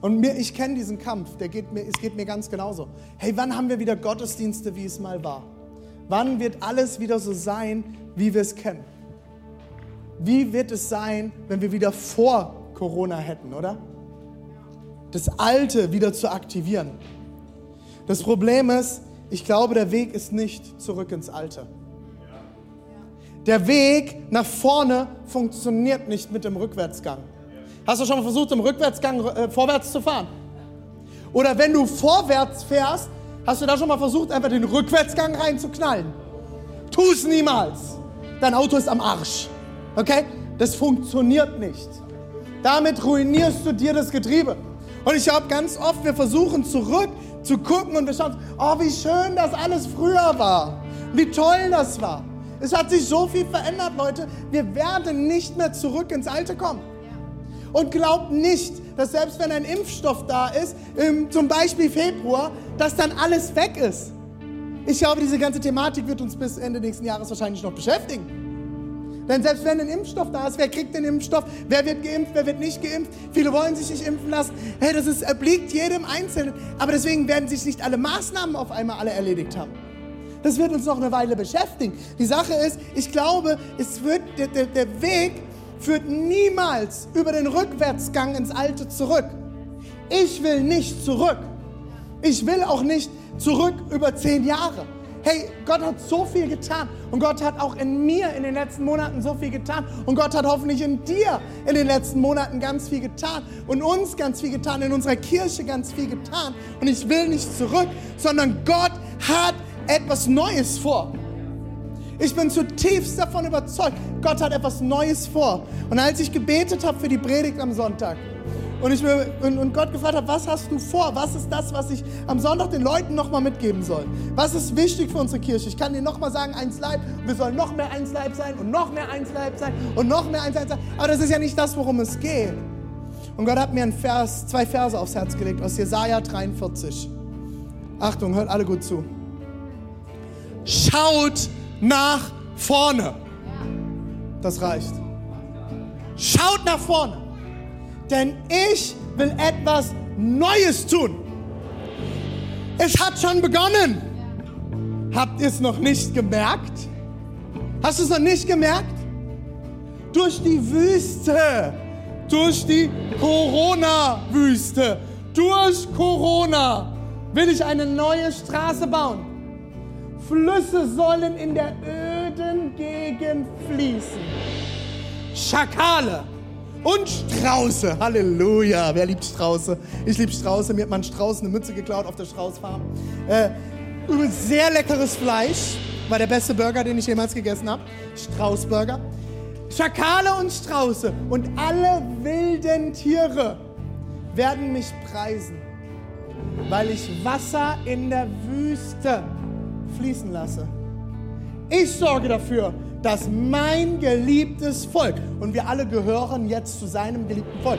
Und mir, ich kenne diesen Kampf, der geht mir, es geht mir ganz genauso. Hey, wann haben wir wieder Gottesdienste, wie es mal war? Wann wird alles wieder so sein, wie wir es kennen? Wie wird es sein, wenn wir wieder vor Corona hätten, oder? Das Alte wieder zu aktivieren. Das Problem ist, ich glaube, der Weg ist nicht zurück ins Alte. Der Weg nach vorne funktioniert nicht mit dem Rückwärtsgang. Hast du schon mal versucht, im Rückwärtsgang äh, vorwärts zu fahren? Oder wenn du vorwärts fährst, hast du da schon mal versucht, einfach den Rückwärtsgang reinzuknallen? Tu es niemals. Dein Auto ist am Arsch. Okay? Das funktioniert nicht. Damit ruinierst du dir das Getriebe. Und ich habe ganz oft, wir versuchen zurück zu gucken und wir schauen, oh, wie schön das alles früher war. Wie toll das war. Es hat sich so viel verändert, Leute. Wir werden nicht mehr zurück ins Alte kommen. Und glaubt nicht, dass selbst wenn ein Impfstoff da ist, im, zum Beispiel Februar, dass dann alles weg ist. Ich glaube, diese ganze Thematik wird uns bis Ende nächsten Jahres wahrscheinlich noch beschäftigen. Denn selbst wenn ein Impfstoff da ist, wer kriegt den Impfstoff? Wer wird geimpft? Wer wird nicht geimpft? Viele wollen sich nicht impfen lassen. Hey, das ist, obliegt jedem Einzelnen. Aber deswegen werden sich nicht alle Maßnahmen auf einmal alle erledigt haben. Das wird uns noch eine Weile beschäftigen. Die Sache ist, ich glaube, es wird, der, der, der Weg führt niemals über den Rückwärtsgang ins Alte zurück. Ich will nicht zurück. Ich will auch nicht zurück über zehn Jahre. Hey, Gott hat so viel getan und Gott hat auch in mir in den letzten Monaten so viel getan und Gott hat hoffentlich in dir in den letzten Monaten ganz viel getan und uns ganz viel getan, in unserer Kirche ganz viel getan und ich will nicht zurück, sondern Gott hat etwas Neues vor. Ich bin zutiefst davon überzeugt, Gott hat etwas Neues vor. Und als ich gebetet habe für die Predigt am Sonntag und ich und Gott gefragt habe, was hast du vor? Was ist das, was ich am Sonntag den Leuten nochmal mitgeben soll? Was ist wichtig für unsere Kirche? Ich kann dir nochmal sagen, eins Leib, wir sollen noch mehr eins Leib sein und noch mehr eins Leib sein und noch mehr eins Leib sein. Aber das ist ja nicht das, worum es geht. Und Gott hat mir einen Vers, zwei Verse aufs Herz gelegt aus Jesaja 43. Achtung, hört alle gut zu. Schaut nach vorne. Das reicht. Schaut nach vorne. Denn ich will etwas Neues tun. Es hat schon begonnen. Habt ihr es noch nicht gemerkt? Hast du es noch nicht gemerkt? Durch die Wüste, durch die Corona-Wüste, durch Corona will ich eine neue Straße bauen. Flüsse sollen in der öden Gegend fließen. Schakale und Strauße. Halleluja. Wer liebt Strauße? Ich liebe Strauße. Mir hat man Strauß eine Mütze geklaut auf der Straußfarm. Äh, sehr leckeres Fleisch. War der beste Burger, den ich jemals gegessen habe. Straußburger. Schakale und Strauße und alle wilden Tiere werden mich preisen, weil ich Wasser in der Wüste fließen lasse. Ich sorge dafür, dass mein geliebtes Volk, und wir alle gehören jetzt zu seinem geliebten Volk,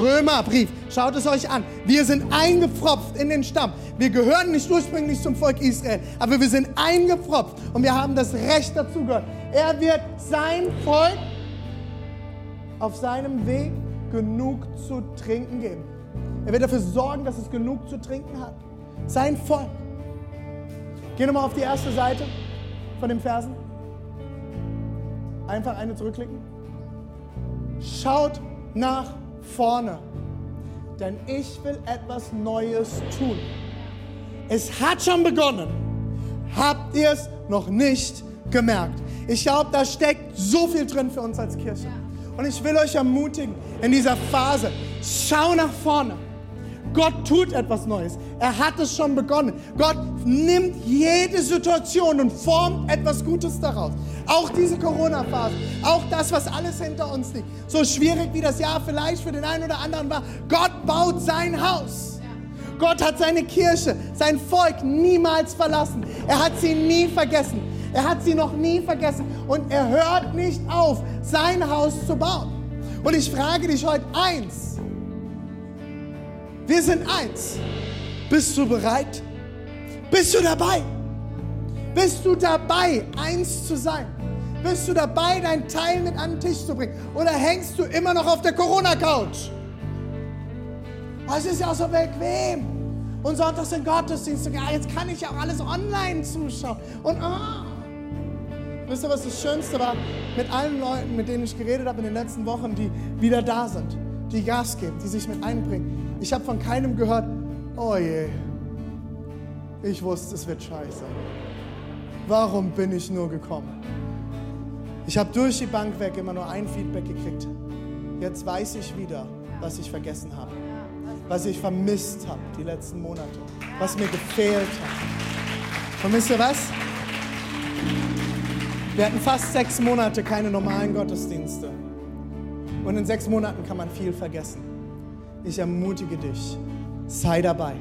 Römerbrief, schaut es euch an, wir sind eingepfropft in den Stamm. Wir gehören nicht ursprünglich zum Volk Israel, aber wir sind eingepfropft und wir haben das Recht dazu gehört. Er wird sein Volk auf seinem Weg genug zu trinken geben. Er wird dafür sorgen, dass es genug zu trinken hat. Sein Volk. Geh nochmal auf die erste Seite von den Versen. Einfach eine zurückklicken. Schaut nach vorne, denn ich will etwas Neues tun. Es hat schon begonnen. Habt ihr es noch nicht gemerkt? Ich glaube, da steckt so viel drin für uns als Kirche. Und ich will euch ermutigen in dieser Phase, schau nach vorne. Gott tut etwas Neues. Er hat es schon begonnen. Gott nimmt jede Situation und formt etwas Gutes daraus. Auch diese Corona-Phase, auch das, was alles hinter uns liegt. So schwierig wie das Jahr vielleicht für den einen oder anderen war. Gott baut sein Haus. Gott hat seine Kirche, sein Volk niemals verlassen. Er hat sie nie vergessen. Er hat sie noch nie vergessen. Und er hört nicht auf, sein Haus zu bauen. Und ich frage dich heute eins. Wir sind eins. Bist du bereit? Bist du dabei? Bist du dabei, eins zu sein? Bist du dabei, dein Teil mit an den Tisch zu bringen? Oder hängst du immer noch auf der Corona-Couch? Es ist ja auch so bequem. Und sonntags sind Gottesdienste. Ja, jetzt kann ich ja auch alles online zuschauen. Und oh. wisst ihr, was das Schönste war? Mit allen Leuten, mit denen ich geredet habe in den letzten Wochen, die wieder da sind, die Gas geben, die sich mit einbringen. Ich habe von keinem gehört, oh je, ich wusste, es wird scheiße. Warum bin ich nur gekommen? Ich habe durch die Bank weg immer nur ein Feedback gekriegt. Jetzt weiß ich wieder, was ich vergessen habe, was ich vermisst habe die letzten Monate, was mir gefehlt hat. Und wisst ihr was? Wir hatten fast sechs Monate keine normalen Gottesdienste. Und in sechs Monaten kann man viel vergessen. Ich ermutige dich, sei dabei,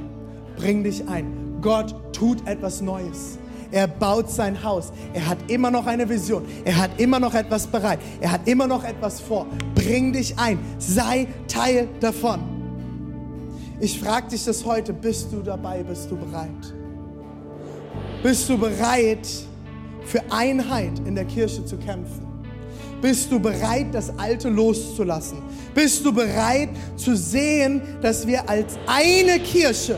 bring dich ein. Gott tut etwas Neues. Er baut sein Haus. Er hat immer noch eine Vision. Er hat immer noch etwas bereit. Er hat immer noch etwas vor. Bring dich ein. Sei Teil davon. Ich frage dich das heute. Bist du dabei? Bist du bereit? Bist du bereit, für Einheit in der Kirche zu kämpfen? Bist du bereit, das Alte loszulassen? Bist du bereit zu sehen, dass wir als eine Kirche,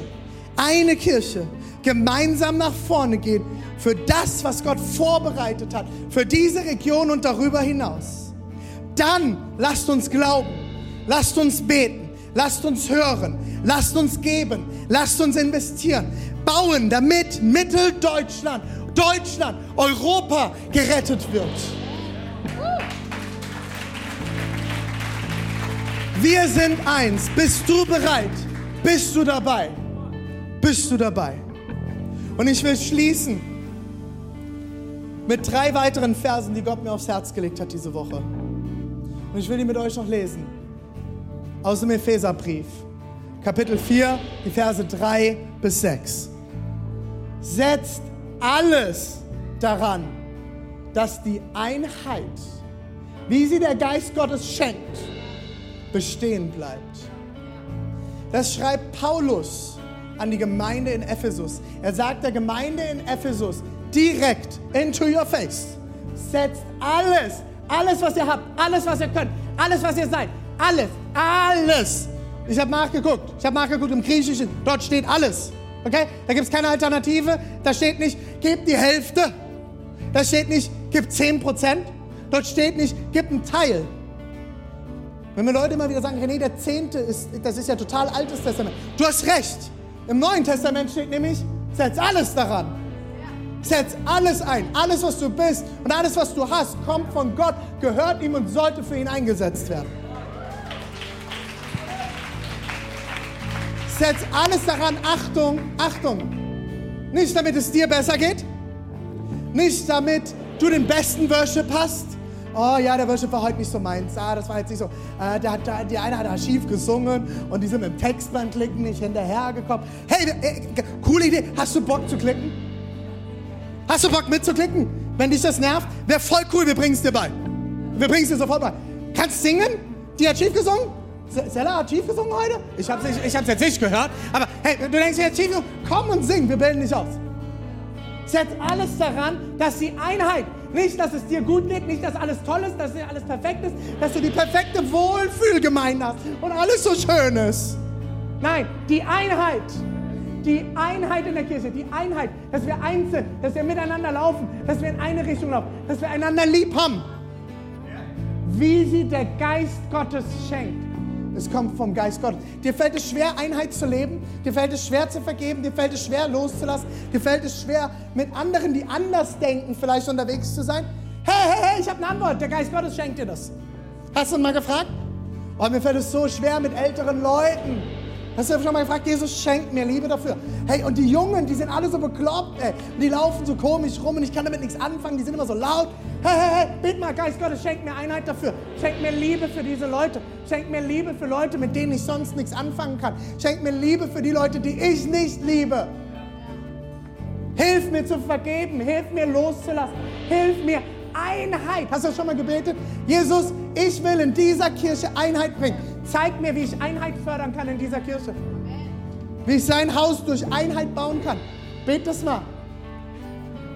eine Kirche gemeinsam nach vorne gehen für das, was Gott vorbereitet hat, für diese Region und darüber hinaus? Dann lasst uns glauben, lasst uns beten, lasst uns hören, lasst uns geben, lasst uns investieren, bauen, damit Mitteldeutschland, Deutschland, Europa gerettet wird. Wir sind eins. Bist du bereit? Bist du dabei? Bist du dabei? Und ich will schließen mit drei weiteren Versen, die Gott mir aufs Herz gelegt hat diese Woche. Und ich will die mit euch noch lesen. Aus dem Epheserbrief, Kapitel 4, die Verse 3 bis 6. Setzt alles daran, dass die Einheit, wie sie der Geist Gottes schenkt, bestehen bleibt. Das schreibt Paulus an die Gemeinde in Ephesus. Er sagt der Gemeinde in Ephesus direkt into your face. Setzt alles, alles, was ihr habt, alles, was ihr könnt, alles, was ihr seid, alles, alles. Ich habe nachgeguckt, ich habe nachgeguckt im Griechischen, dort steht alles. Okay? Da gibt es keine Alternative. Da steht nicht, gib die Hälfte. Da steht nicht, gib 10 Prozent. Dort steht nicht, gib einen Teil. Wenn mir Leute immer wieder sagen, René, der Zehnte ist, das ist ja total altes Testament. Du hast recht. Im Neuen Testament steht nämlich, setz alles daran. Setz alles ein. Alles, was du bist und alles, was du hast, kommt von Gott, gehört ihm und sollte für ihn eingesetzt werden. Setz alles daran, Achtung, Achtung. Nicht damit es dir besser geht, nicht damit du den besten Worship hast, oh ja, der Worship war heute nicht so meins, ah, das war jetzt nicht so. Äh, der, der, der eine hat da schief gesungen und die sind mit dem Textband klicken nicht hinterhergekommen. Hey, äh, coole Idee, hast du Bock zu klicken? Hast du Bock mitzuklicken? Wenn dich das nervt, wäre voll cool, wir bringen es dir bei. Wir bringen es dir sofort bei. Kannst singen? Die hat schief gesungen? Sella hat schief gesungen heute? Ich hab's, nicht, ich jetzt nicht gehört. Aber hey, du denkst jetzt schief gesungen? Komm und sing, wir bilden dich aus. Setz alles daran, dass die Einheit, nicht, dass es dir gut geht, nicht, dass alles toll ist, dass dir alles perfekt ist, dass du die perfekte Wohlfühlgemeinde hast und alles so schön ist. Nein, die Einheit. Die Einheit in der Kirche, die Einheit, dass wir eins sind, dass wir miteinander laufen, dass wir in eine Richtung laufen, dass wir einander lieb haben. Wie sie der Geist Gottes schenkt. Es kommt vom Geist Gottes. Dir fällt es schwer, Einheit zu leben. Dir fällt es schwer zu vergeben. Dir fällt es schwer, loszulassen. Dir fällt es schwer, mit anderen, die anders denken, vielleicht unterwegs zu sein. Hey, hey, hey, ich habe eine Antwort. Der Geist Gottes schenkt dir das. Hast du ihn mal gefragt? Oh, mir fällt es so schwer mit älteren Leuten. Hast du schon mal gefragt, Jesus schenkt mir Liebe dafür? Hey, und die Jungen, die sind alle so bekloppt, ey. Und die laufen so komisch rum und ich kann damit nichts anfangen. Die sind immer so laut. Hey, hey, hey, bitte mal, Geist Gottes, schenk mir Einheit dafür. Schenk mir Liebe für diese Leute. Schenk mir Liebe für Leute, mit denen ich sonst nichts anfangen kann. Schenk mir Liebe für die Leute, die ich nicht liebe. Hilf mir zu vergeben. Hilf mir loszulassen. Hilf mir Einheit. Hast du das schon mal gebetet? Jesus, ich will in dieser Kirche Einheit bringen. Zeig mir, wie ich Einheit fördern kann in dieser Kirche. Wie ich sein Haus durch Einheit bauen kann. Bet das mal.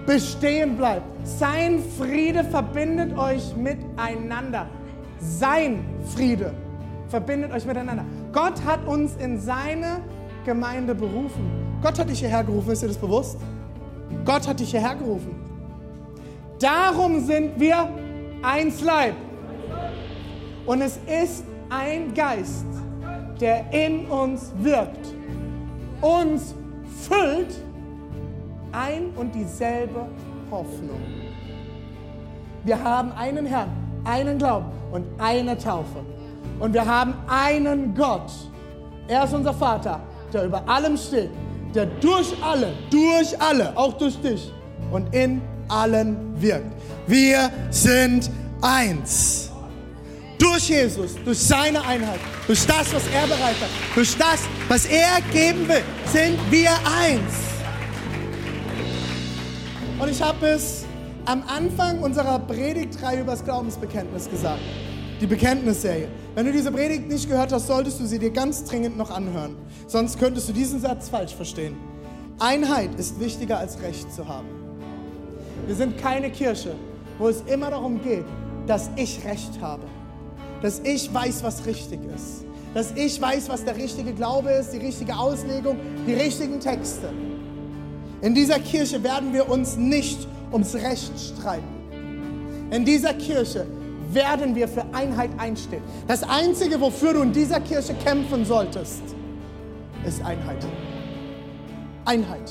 Bestehen bleibt. Sein Friede verbindet euch miteinander. Sein Friede verbindet euch miteinander. Gott hat uns in seine Gemeinde berufen. Gott hat dich hierher gerufen, ist dir das bewusst? Gott hat dich hierher gerufen. Darum sind wir eins Leib. Und es ist ein Geist, der in uns wirkt, uns füllt ein und dieselbe Hoffnung. Wir haben einen Herrn, einen Glauben und eine Taufe. Und wir haben einen Gott. Er ist unser Vater, der über allem steht, der durch alle, durch alle, auch durch dich und in allen wirkt. Wir sind eins. Durch Jesus, durch seine Einheit, durch das, was er bereit hat, durch das, was er geben will, sind wir eins. Und ich habe es am Anfang unserer Predigtreihe über das Glaubensbekenntnis gesagt. Die Bekenntnisserie. Wenn du diese Predigt nicht gehört hast, solltest du sie dir ganz dringend noch anhören. Sonst könntest du diesen Satz falsch verstehen. Einheit ist wichtiger als Recht zu haben. Wir sind keine Kirche, wo es immer darum geht, dass ich Recht habe, dass ich weiß, was richtig ist, dass ich weiß, was der richtige Glaube ist, die richtige Auslegung, die richtigen Texte. In dieser Kirche werden wir uns nicht ums Recht streiten. In dieser Kirche werden wir für Einheit einstehen. Das Einzige, wofür du in dieser Kirche kämpfen solltest, ist Einheit. Einheit.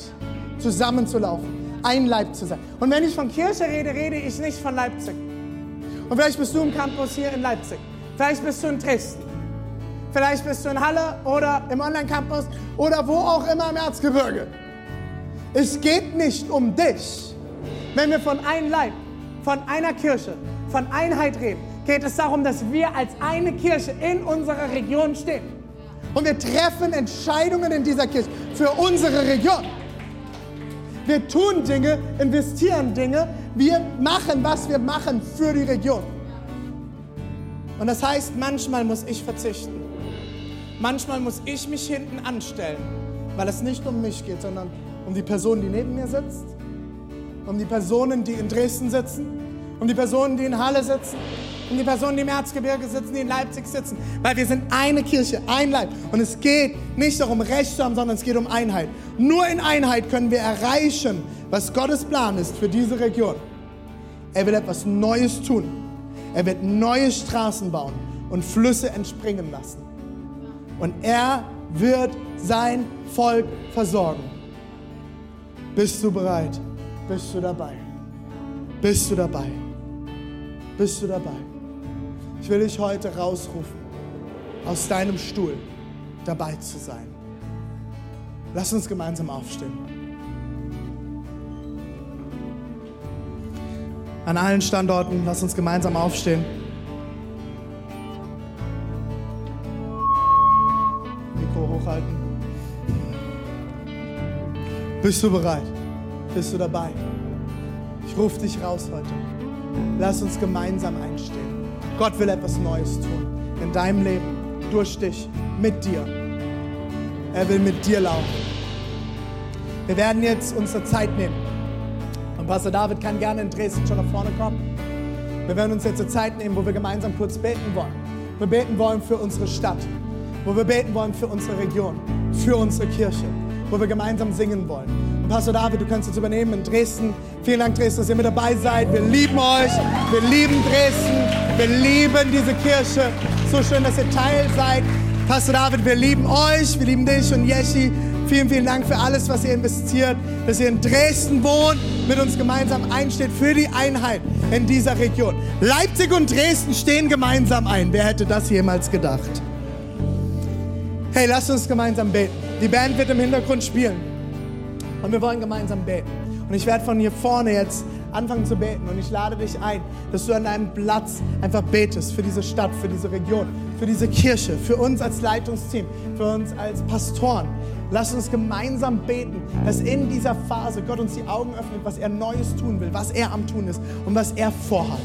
Zusammenzulaufen. Ein Leib zu sein. Und wenn ich von Kirche rede, rede ich nicht von Leipzig. Und vielleicht bist du im Campus hier in Leipzig. Vielleicht bist du in Dresden. Vielleicht bist du in Halle oder im Online-Campus oder wo auch immer im Erzgebirge. Es geht nicht um dich. Wenn wir von einem Leib, von einer Kirche, von Einheit reden, geht es darum, dass wir als eine Kirche in unserer Region stehen. Und wir treffen Entscheidungen in dieser Kirche für unsere Region. Wir tun Dinge, investieren Dinge, wir machen, was wir machen für die Region. Und das heißt, manchmal muss ich verzichten. Manchmal muss ich mich hinten anstellen, weil es nicht um mich geht, sondern um die Person, die neben mir sitzt, um die Personen, die in Dresden sitzen, um die Personen, die in Halle sitzen, um die Personen, die im Erzgebirge sitzen, die in Leipzig sitzen. Weil wir sind eine Kirche, ein Leib. Und es geht nicht darum, Recht zu haben, sondern es geht um Einheit. Nur in Einheit können wir erreichen, was Gottes Plan ist für diese Region. Er will etwas Neues tun. Er wird neue Straßen bauen und Flüsse entspringen lassen. Und er wird sein Volk versorgen. Bist du bereit? Bist du dabei? Bist du dabei? Bist du dabei? Ich will dich heute rausrufen, aus deinem Stuhl dabei zu sein. Lass uns gemeinsam aufstehen. An allen Standorten, lass uns gemeinsam aufstehen. Mikro hochhalten. Bist du bereit? Bist du dabei? Ich rufe dich raus heute. Lass uns gemeinsam einstehen. Gott will etwas Neues tun. In deinem Leben, durch dich, mit dir. Er will mit dir laufen. Wir werden jetzt unsere Zeit nehmen. Und Pastor David kann gerne in Dresden schon nach vorne kommen. Wir werden uns jetzt eine Zeit nehmen, wo wir gemeinsam kurz beten wollen. Wir beten wollen für unsere Stadt. Wo wir beten wollen für unsere Region. Für unsere Kirche. Wo wir gemeinsam singen wollen. Pastor David, du kannst jetzt übernehmen in Dresden. Vielen Dank, Dresden, dass ihr mit dabei seid. Wir lieben euch. Wir lieben Dresden. Wir lieben diese Kirche. So schön, dass ihr Teil seid. Pastor David, wir lieben euch. Wir lieben dich und Yeshi. Vielen, vielen Dank für alles, was ihr investiert, dass ihr in Dresden wohnt, mit uns gemeinsam einsteht für die Einheit in dieser Region. Leipzig und Dresden stehen gemeinsam ein. Wer hätte das jemals gedacht? Hey, lasst uns gemeinsam beten. Die Band wird im Hintergrund spielen. Und wir wollen gemeinsam beten. Und ich werde von hier vorne jetzt anfangen zu beten. Und ich lade dich ein, dass du an deinem Platz einfach betest für diese Stadt, für diese Region, für diese Kirche, für uns als Leitungsteam, für uns als Pastoren. Lass uns gemeinsam beten, dass in dieser Phase Gott uns die Augen öffnet, was er Neues tun will, was er am Tun ist und was er vorhat.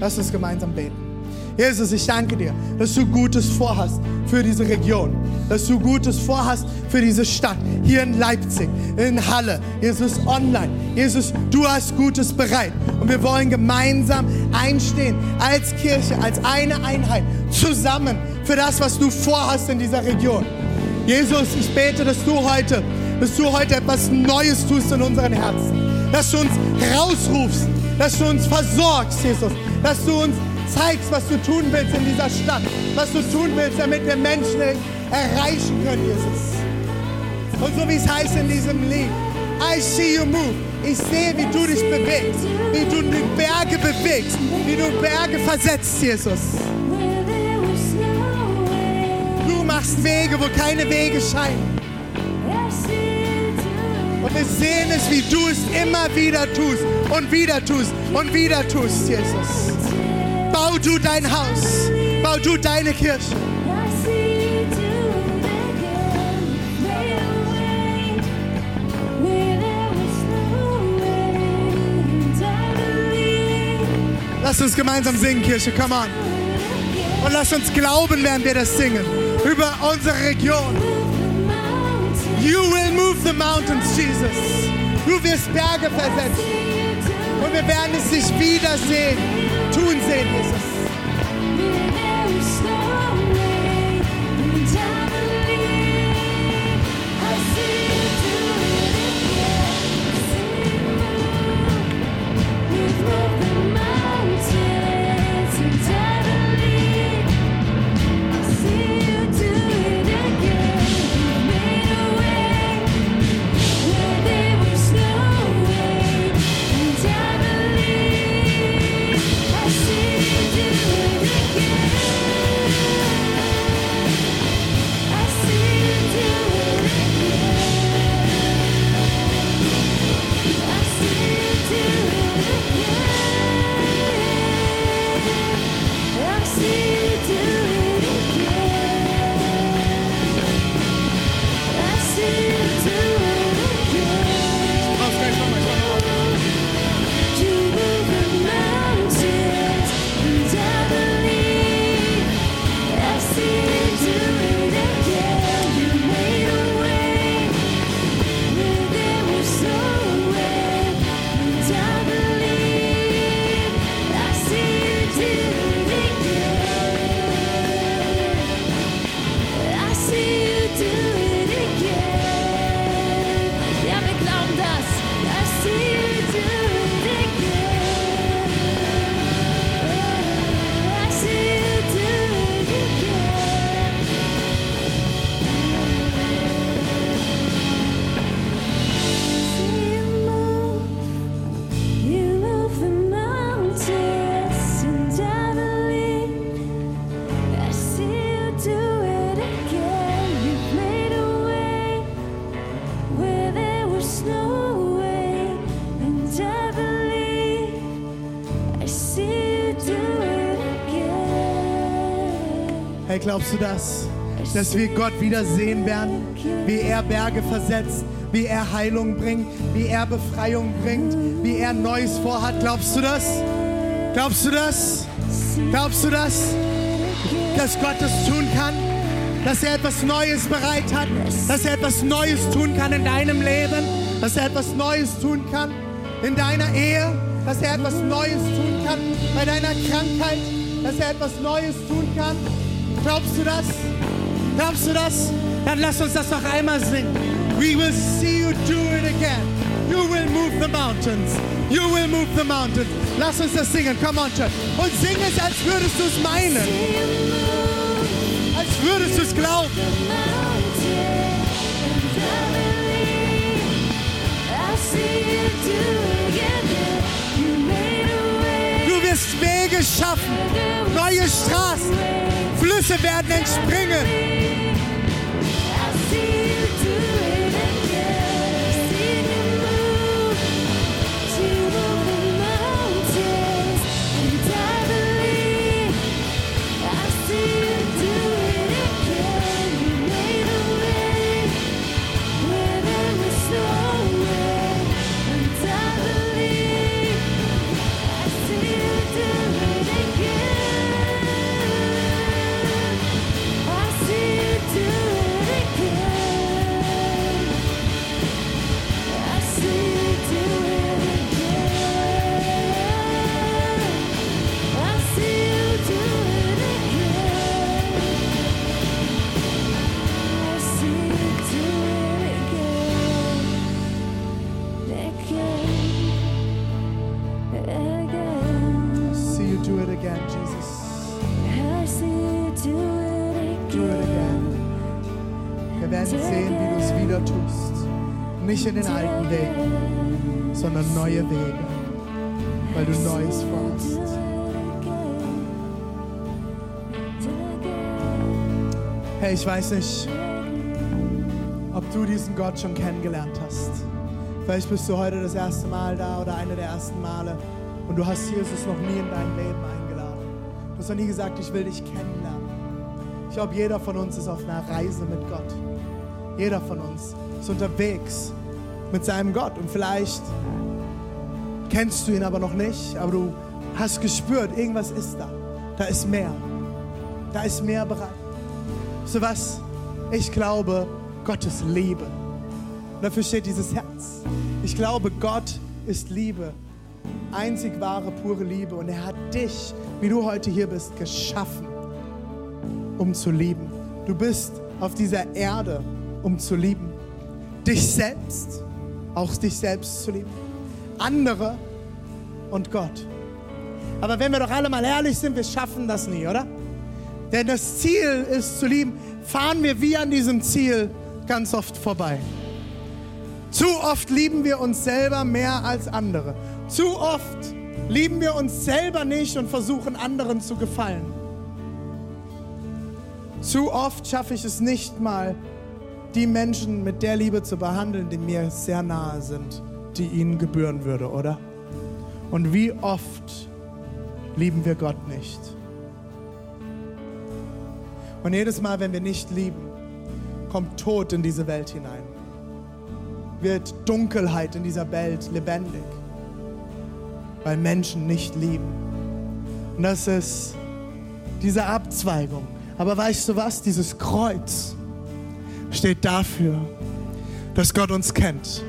Lass uns gemeinsam beten. Jesus, ich danke dir, dass du Gutes vorhast für diese Region, dass du Gutes vorhast für diese Stadt, hier in Leipzig, in Halle, Jesus online. Jesus, du hast Gutes bereit und wir wollen gemeinsam einstehen als Kirche, als eine Einheit, zusammen für das, was du vorhast in dieser Region. Jesus, ich bete, dass du heute, dass du heute etwas Neues tust in unseren Herzen, dass du uns rausrufst, dass du uns versorgst, Jesus, dass du uns zeigst, was du tun willst in dieser Stadt, was du tun willst, damit wir Menschen erreichen können, Jesus. Und so wie es heißt in diesem Lied, I see you move. Ich sehe, wie du dich bewegst, wie du die Berge bewegst, wie du Berge versetzt, Jesus. Du machst Wege, wo keine Wege scheinen. Und wir sehen es, wie du es immer wieder tust und wieder tust und wieder tust, Jesus. Bau du dein Haus, bau du deine Kirche. Lass uns gemeinsam singen, Kirche, come on. Und lass uns glauben, während wir das singen, über unsere Region. You will move the mountains, Jesus. Du wirst Berge versetzen. Und wir werden es nicht wiedersehen, tun sehen, Hey, glaubst du das? Dass wir Gott wieder sehen werden, wie er Berge versetzt, wie er Heilung bringt, wie er Befreiung bringt, wie er Neues vorhat. Glaubst du das? Glaubst du das? Glaubst du das? Dass Gott das tun kann? Dass er etwas Neues bereit hat? Dass er etwas Neues tun kann in deinem Leben? Dass er etwas Neues tun kann in deiner Ehe? Dass er etwas Neues tun kann bei deiner Krankheit? Dass er etwas Neues tun kann? Glaubst du das? Glaubst du das? Dann lass uns das noch einmal singen. We will see you do it again. You will move the mountains. You will move the mountains. Lass uns das singen. Come on, Church. Und sing es, als würdest du es meinen. Als würdest du es glauben. Du wirst Wege schaffen. Neue Straßen. Flüsse werden entspringen. Werden sehen, wie du es wieder tust. Nicht in den alten Wegen, sondern neue Wege, weil du Neues vorhast. Hey, ich weiß nicht, ob du diesen Gott schon kennengelernt hast. Vielleicht bist du heute das erste Mal da oder eine der ersten Male und du hast Jesus noch nie in dein Leben eingeladen. Du hast noch nie gesagt, ich will dich kennenlernen. Ich glaube, jeder von uns ist auf einer Reise mit Gott. Jeder von uns ist unterwegs mit seinem Gott und vielleicht kennst du ihn aber noch nicht, aber du hast gespürt, irgendwas ist da. Da ist mehr. Da ist mehr bereit. So was? Ich glaube, Gottes Liebe. Dafür steht dieses Herz. Ich glaube, Gott ist Liebe. einzig wahre, pure Liebe. Und er hat dich, wie du heute hier bist, geschaffen, um zu lieben. Du bist auf dieser Erde, um zu lieben. Dich selbst, auch dich selbst zu lieben. Andere und Gott. Aber wenn wir doch alle mal ehrlich sind, wir schaffen das nie, oder? Denn das Ziel ist zu lieben, fahren wir wie an diesem Ziel ganz oft vorbei. Zu oft lieben wir uns selber mehr als andere. Zu oft lieben wir uns selber nicht und versuchen anderen zu gefallen. Zu oft schaffe ich es nicht mal, die Menschen mit der Liebe zu behandeln, die mir sehr nahe sind, die ihnen gebühren würde, oder? Und wie oft lieben wir Gott nicht? Und jedes Mal, wenn wir nicht lieben, kommt Tod in diese Welt hinein. Wird Dunkelheit in dieser Welt lebendig, weil Menschen nicht lieben. Und das ist diese Abzweigung. Aber weißt du was? Dieses Kreuz steht dafür, dass Gott uns kennt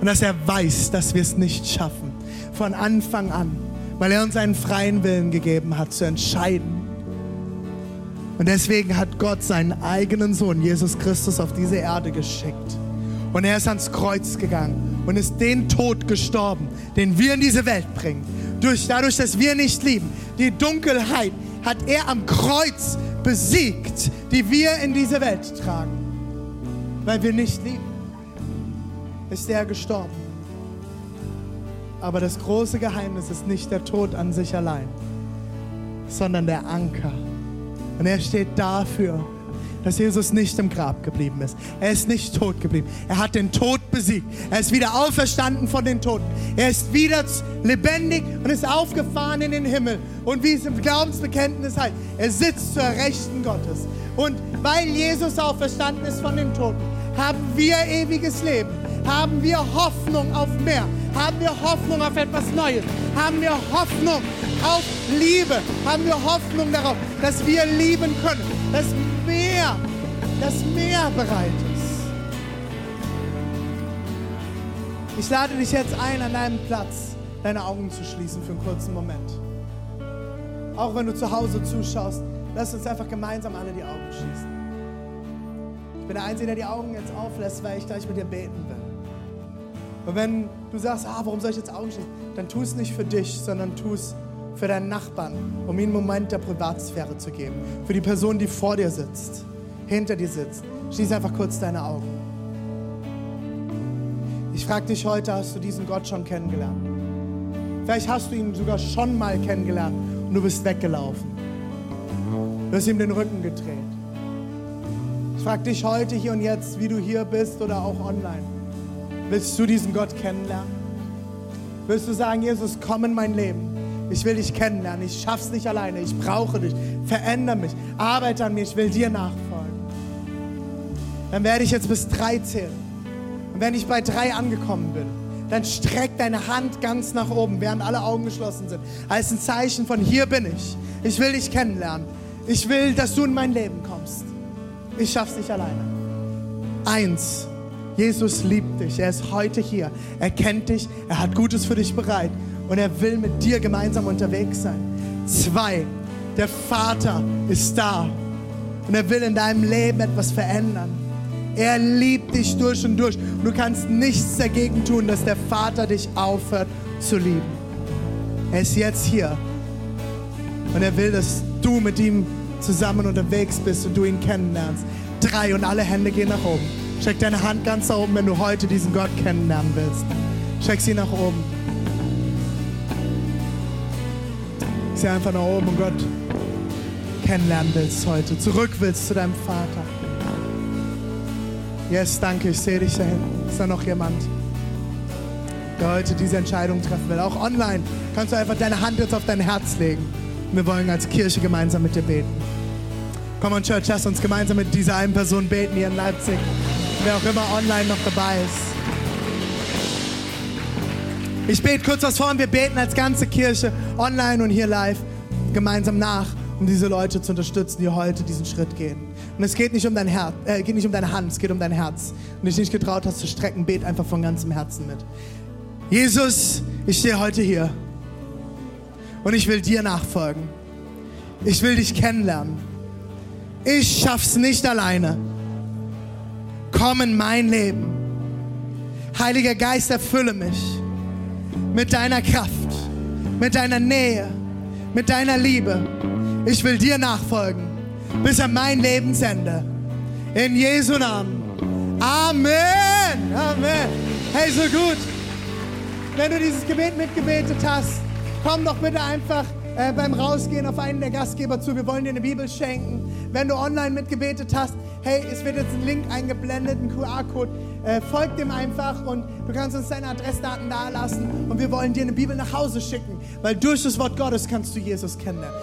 und dass er weiß, dass wir es nicht schaffen. Von Anfang an, weil er uns einen freien Willen gegeben hat, zu entscheiden. Und deswegen hat Gott seinen eigenen Sohn, Jesus Christus, auf diese Erde geschickt. Und er ist ans Kreuz gegangen und ist den Tod gestorben, den wir in diese Welt bringen. Durch, dadurch, dass wir nicht lieben. Die Dunkelheit hat er am Kreuz besiegt, die wir in diese Welt tragen. Weil wir nicht lieben, ist er gestorben. Aber das große Geheimnis ist nicht der Tod an sich allein, sondern der Anker. Und er steht dafür, dass Jesus nicht im Grab geblieben ist. Er ist nicht tot geblieben. Er hat den Tod besiegt. Er ist wieder auferstanden von den Toten. Er ist wieder lebendig und ist aufgefahren in den Himmel. Und wie es im Glaubensbekenntnis heißt, er sitzt zur Rechten Gottes. Und weil Jesus auferstanden ist von den Toten, haben wir ewiges Leben. Haben wir Hoffnung auf mehr. Haben wir Hoffnung auf etwas Neues. Haben wir Hoffnung auf Liebe. Haben wir Hoffnung darauf, dass wir lieben können. Dass mehr, dass mehr bereit ist. Ich lade dich jetzt ein, an deinem Platz deine Augen zu schließen für einen kurzen Moment. Auch wenn du zu Hause zuschaust, lass uns einfach gemeinsam alle die Augen schließen. Ich bin der Einzige, der die Augen jetzt auflässt, weil ich gleich mit dir beten will. Und wenn du sagst, ah, warum soll ich jetzt Augen schließen, dann tu es nicht für dich, sondern tu es für deinen Nachbarn, um ihm einen Moment der Privatsphäre zu geben. Für die Person, die vor dir sitzt, hinter dir sitzt. Schließ einfach kurz deine Augen. Ich frage dich heute, hast du diesen Gott schon kennengelernt? Vielleicht hast du ihn sogar schon mal kennengelernt und du bist weggelaufen. Du hast ihm den Rücken gedreht. Ich frage dich heute hier und jetzt, wie du hier bist oder auch online. Willst du diesen Gott kennenlernen? Willst du sagen, Jesus, komm in mein Leben? Ich will dich kennenlernen. Ich schaff's nicht alleine. Ich brauche dich. Veränder mich. Arbeite an mir. Ich will dir nachfolgen. Dann werde ich jetzt bis drei zählen. Und wenn ich bei drei angekommen bin, dann streck deine Hand ganz nach oben, während alle Augen geschlossen sind. Als ein Zeichen von hier bin ich. Ich will dich kennenlernen. Ich will, dass du in mein Leben kommst. Ich schaff's nicht alleine. Eins. Jesus liebt dich. Er ist heute hier. Er kennt dich. Er hat Gutes für dich bereit. Und er will mit dir gemeinsam unterwegs sein. Zwei. Der Vater ist da. Und er will in deinem Leben etwas verändern. Er liebt dich durch und durch. Und du kannst nichts dagegen tun, dass der Vater dich aufhört zu lieben. Er ist jetzt hier. Und er will, dass du mit ihm zusammen unterwegs bist und du ihn kennenlernst. Drei und alle Hände gehen nach oben. Steck deine Hand ganz nach oben, wenn du heute diesen Gott kennenlernen willst. Steck sie nach oben. Sie einfach nach oben und Gott kennenlernen willst heute. Zurück willst zu deinem Vater. Yes, danke, ich sehe dich da hinten. Ist da noch jemand, der heute diese Entscheidung treffen will? Auch online kannst du einfach deine Hand jetzt auf dein Herz legen. Wir wollen als Kirche gemeinsam mit dir beten. Komm on, Church, lass uns gemeinsam mit dieser einen Person beten hier in Leipzig. Wer auch immer online noch dabei ist. Ich bete kurz was vor und wir beten als ganze Kirche online und hier live gemeinsam nach, um diese Leute zu unterstützen, die heute diesen Schritt gehen. Und es geht nicht um dein Herz, äh, geht nicht um deine Hand, es geht um dein Herz. Und dich nicht getraut hast zu strecken, bet einfach von ganzem Herzen mit. Jesus, ich stehe heute hier und ich will dir nachfolgen. Ich will dich kennenlernen. Ich schaff's nicht alleine. Komm in mein Leben. Heiliger Geist, erfülle mich mit deiner Kraft, mit deiner Nähe, mit deiner Liebe. Ich will dir nachfolgen bis an mein Lebensende. In Jesu Namen. Amen. Amen. Hey, so gut. Wenn du dieses Gebet mitgebetet hast, komm doch bitte einfach äh, beim Rausgehen auf einen der Gastgeber zu. Wir wollen dir eine Bibel schenken. Wenn du online mitgebetet hast, hey, es wird jetzt ein Link eingeblendet, ein QR-Code. Äh, folg dem einfach und du kannst uns deine Adressdaten dalassen und wir wollen dir eine Bibel nach Hause schicken, weil durch das Wort Gottes kannst du Jesus kennenlernen.